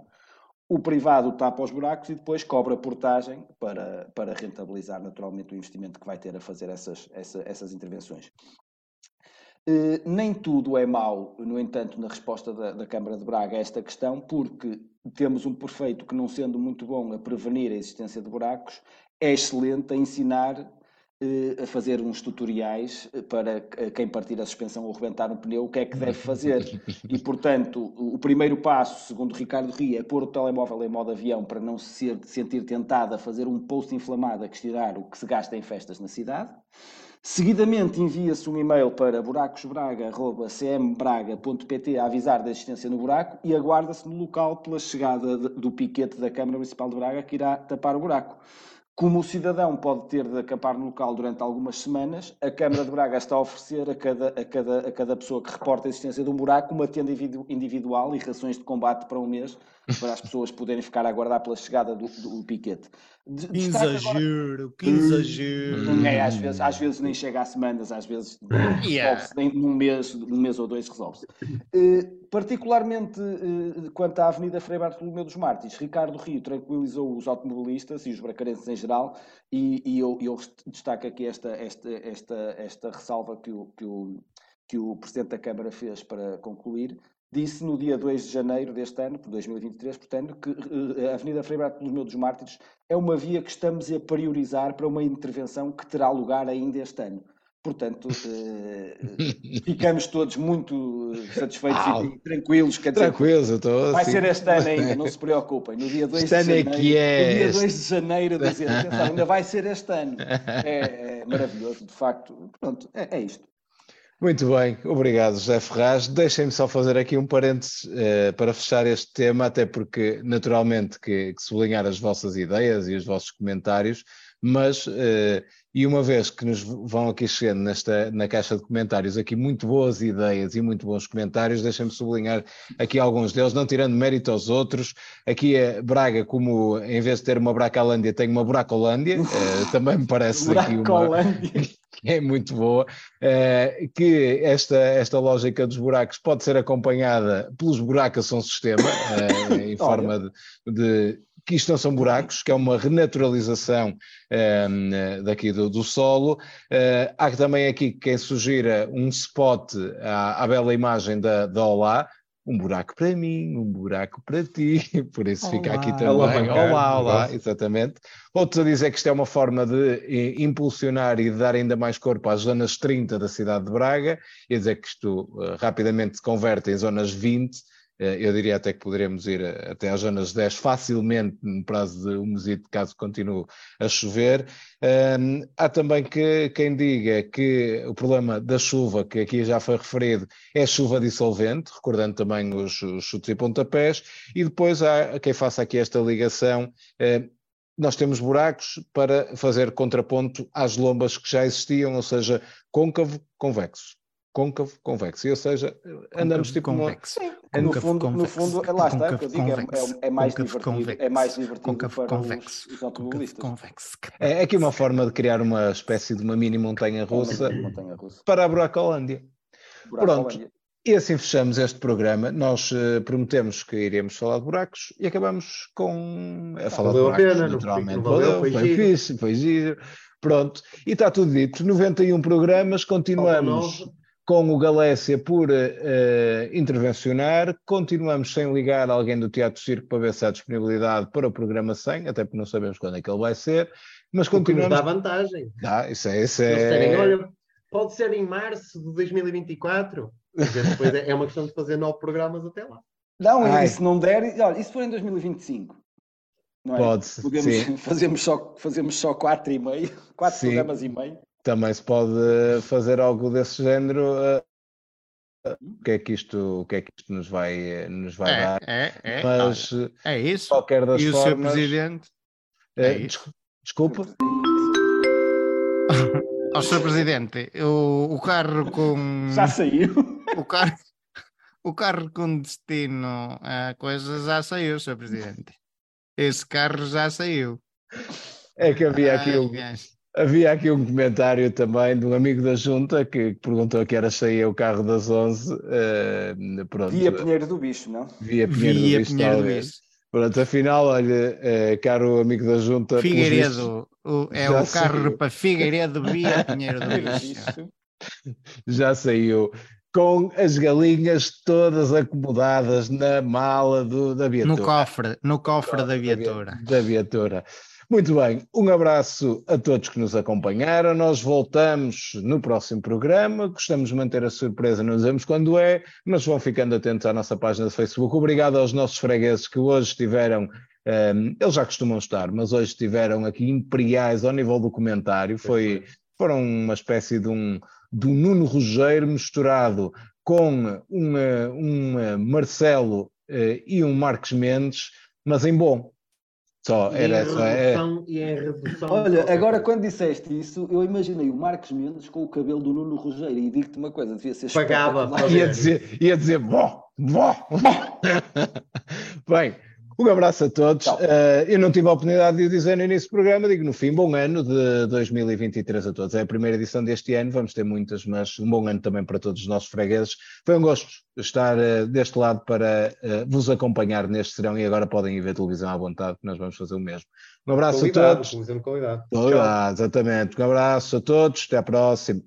Speaker 4: o privado tapa os buracos e depois cobra portagem para, para rentabilizar naturalmente o investimento que vai ter a fazer essas, essa- essas intervenções. Eh, nem tudo é mau, no entanto, na resposta da, da Câmara de Braga a esta questão, porque temos um prefeito que, não sendo muito bom a prevenir a existência de buracos, é excelente a ensinar eh, a fazer uns tutoriais para que- quem partir a suspensão ou rebentar um pneu, o que é que deve fazer. E, portanto, o primeiro passo, segundo Ricardo Ria, é pôr o telemóvel em modo avião para não se sentir tentado a fazer um post inflamado a questionar o que se gasta em festas na cidade. Seguidamente envia-se um e-mail para buracosbraga.cmbraga.pt a avisar da existência no buraco e aguarda-se no local pela chegada do piquete da Câmara Municipal de Braga que irá tapar o buraco. Como o cidadão pode ter de acampar no local durante algumas semanas, a Câmara de Braga está a oferecer a cada, a cada, a cada pessoa que reporta a existência de um buraco uma tenda individu- individual e rações de combate para um mês, para as pessoas poderem ficar a aguardar pela chegada do, do piquete. De-
Speaker 1: Que exagero, que exagero.
Speaker 4: é, às vezes, às vezes nem chega a semanas, às vezes
Speaker 1: Yeah.
Speaker 4: num mês, um mês ou dois resolve-se. Eh, particularmente eh, quanto à Avenida Frei Bartolomeu dos Mártires, Ricardo Rio tranquilizou os automobilistas e os bracarenses em geral e, e eu, eu destaco aqui esta, esta, esta, esta ressalva que o, que, o, que o Presidente da Câmara fez para concluir. Disse no dia 2 de janeiro deste ano, por 2023, portanto, que eh, a Avenida Frei Bartolomeu dos Mártires é uma via que estamos a priorizar para uma intervenção que terá lugar ainda este ano. Portanto, eh, ficamos todos muito eh, satisfeitos
Speaker 2: Ah,
Speaker 4: e tranquilos. Quer dizer,
Speaker 2: Tranquilo, eu estou
Speaker 4: vai
Speaker 2: assim.
Speaker 4: ser este ano ainda, não se preocupem. No dia 2
Speaker 2: Este
Speaker 4: de
Speaker 2: ano é
Speaker 4: janeiro,
Speaker 2: que é
Speaker 4: no dia
Speaker 2: este.
Speaker 4: 2 de janeiro, dizer, atenção, ainda vai ser este ano. É, é maravilhoso, de facto. Pronto, é, é isto.
Speaker 2: Muito bem, obrigado, José Ferraz. Deixem-me só fazer aqui um parênteses eh, para fechar este tema, até porque, naturalmente, que, que sublinhar as vossas ideias e os vossos comentários, mas, eh, e uma vez que nos vão aqui chegando nesta, na caixa de comentários aqui muito boas ideias e muito bons comentários, deixem-me sublinhar aqui alguns deles, não tirando mérito aos outros. Aqui é Braga, como em vez de ter uma Bracalândia, tem uma Buracolândia, eh, também me parece aqui uma
Speaker 4: Buracolândia.
Speaker 2: que é muito boa, eh, que esta, esta lógica dos buracos pode ser acompanhada pelos buracos são sistema, em forma de, de que isto não são buracos, que é uma renaturalização eh, daqui do, do solo. Eh, há também aqui quem sugira um spot à, à bela imagem da, da Olá, um buraco para mim, um buraco para ti, por isso fica aqui
Speaker 1: Olá.
Speaker 2: também. Olá, olá,
Speaker 3: negócio.
Speaker 2: exatamente. Outros a dizer que isto é uma forma de eh, impulsionar e de dar ainda mais corpo às zonas 30 da cidade de Braga, e a dizer que isto eh, rapidamente se converte em zonas 20. Eh, eu diria até que poderemos ir eh, até às zonas 10 facilmente no prazo de um mesito, caso continue a chover. Ahm, há também que, quem diga que o problema da chuva, que aqui já foi referido, é chuva dissolvente, recordando também os, os chutes e pontapés, e depois há quem faça aqui esta ligação. eh, nós temos buracos para fazer contraponto às lombas que já existiam, ou seja, côncavo, convexo. Côncavo, convexo. Ou seja, andamos
Speaker 1: Côncavo
Speaker 2: tipo uma,
Speaker 1: convexo.
Speaker 4: No
Speaker 1: Côncavo
Speaker 4: fundo, no
Speaker 1: convexo.
Speaker 4: fundo, lá está, que eu digo, é-
Speaker 1: Côncavo
Speaker 4: é, é mais
Speaker 1: convexo.
Speaker 4: divertido, é mais divertido
Speaker 1: Côncavo
Speaker 4: para os,
Speaker 1: convexo.
Speaker 4: os
Speaker 1: Côncavo
Speaker 4: automobilistas.
Speaker 1: convexo.
Speaker 2: É aqui uma forma de criar uma espécie de uma mini montanha russa
Speaker 4: Montanha russa.
Speaker 2: para a Buracolândia.
Speaker 4: Buracolândia.
Speaker 2: E assim fechamos este programa. Nós eh, prometemos que iremos falar de buracos e acabamos com a falar
Speaker 3: Valeu a
Speaker 2: de buracos,
Speaker 3: pena,
Speaker 2: naturalmente.
Speaker 3: não valeu, foi
Speaker 2: foi
Speaker 3: giro.
Speaker 2: fixe, foi giro. Pronto, e está tudo dito. 91 programas, continuamos. Com o Galécia por eh, intervencionar, continuamos sem ligar alguém do Teatro Circo para ver se há disponibilidade para o programa 100, até porque não sabemos quando é que ele vai ser, mas continuamos.
Speaker 3: dá vantagem.
Speaker 2: Ah, isso é, isso é...
Speaker 3: disserem, olha, pode ser em março de 2024. Quer dizer, Depois é é uma questão de fazer nove programas até lá.
Speaker 4: Não,
Speaker 2: Ai.
Speaker 4: e se não der, olha, e se for em 2025? Não é?
Speaker 2: Pode,
Speaker 4: Podemos,
Speaker 2: sim.
Speaker 4: fazemos, só, fazemos só quatro e meio, quatro
Speaker 2: Sim.
Speaker 4: programas e meio.
Speaker 2: Também se pode fazer algo desse género. eh, O que é que isto, o que é que isto nos vai, nos vai
Speaker 1: É,
Speaker 2: dar?
Speaker 1: é, é.
Speaker 2: Mas,
Speaker 1: olha, é isso.
Speaker 2: qualquer das
Speaker 1: E o Sr.
Speaker 2: formas.
Speaker 1: Presidente?
Speaker 2: eh,
Speaker 1: é isso.
Speaker 2: descu- Desculpa?
Speaker 1: Ó, Sr. Presidente, o, o carro com.
Speaker 4: Já saiu.
Speaker 1: O carro, o carro com destino a coisa já saiu, Sr. Presidente. Esse carro já saiu.
Speaker 2: É que havia aqui
Speaker 1: Ai,
Speaker 2: um,
Speaker 1: gajo.
Speaker 2: Havia aqui um comentário também de um amigo da Junta que perguntou que era saía o carro das 11. eh, pronto,
Speaker 4: Via Pinheiro do Bicho, não?
Speaker 2: via Pinheiro
Speaker 1: Via
Speaker 2: do Bicho,
Speaker 1: Pinheiro do. Bicho.
Speaker 2: Pronto, afinal, olha, eh, caro amigo da Junta,
Speaker 1: Figueiredo. o- é o carro
Speaker 2: saiu.
Speaker 1: para Figueiredo via Pinheiro do
Speaker 4: Pinheiro do
Speaker 1: Bicho.
Speaker 4: Bicho.
Speaker 2: já saiu com as galinhas todas acomodadas na mala do, da viatura.
Speaker 1: No cofre, no cofre da viatura.
Speaker 2: Da viatura. Muito bem, um abraço a todos que nos acompanharam. Nós voltamos no próximo programa. Gostamos de manter a surpresa, não dizemos quando é, mas vão ficando atentos à nossa página de Facebook. Obrigado aos nossos fregueses que hoje estiveram, ehm, eles já costumam estar, mas hoje estiveram aqui imperiais ao nível do comentário. Foi, foram uma espécie de um, de um Nuno Rogério misturado com uma Marcelo eh, e um Marcos Mendes, mas em bom. Só,
Speaker 3: E
Speaker 2: era
Speaker 3: em
Speaker 2: só. É,
Speaker 3: E redução. de
Speaker 4: Olha, agora quando disseste isso, eu imaginei o Marcos Mendes com o cabelo do Nuno Rogério e digo-te uma coisa, devia ser
Speaker 3: Pagava
Speaker 2: ia dizer, ia dizer, bom, bom, bom. Bem, um abraço a todos. Eh, eu não tive a oportunidade de o dizer no início do programa, digo no fim, bom ano de 2023 a todos. É a primeira edição deste ano, vamos ter muitas, mas um bom ano também para todos os nossos fregueses. Foi um gosto estar eh, deste lado para eh, vos acompanhar neste serão e agora podem ir ver televisão à vontade, que nós vamos fazer o mesmo. Um abraço a
Speaker 3: Qualidade,
Speaker 2: todos.
Speaker 3: televisão de qualidade.
Speaker 2: Olá, exatamente. Um abraço a todos, até à próxima.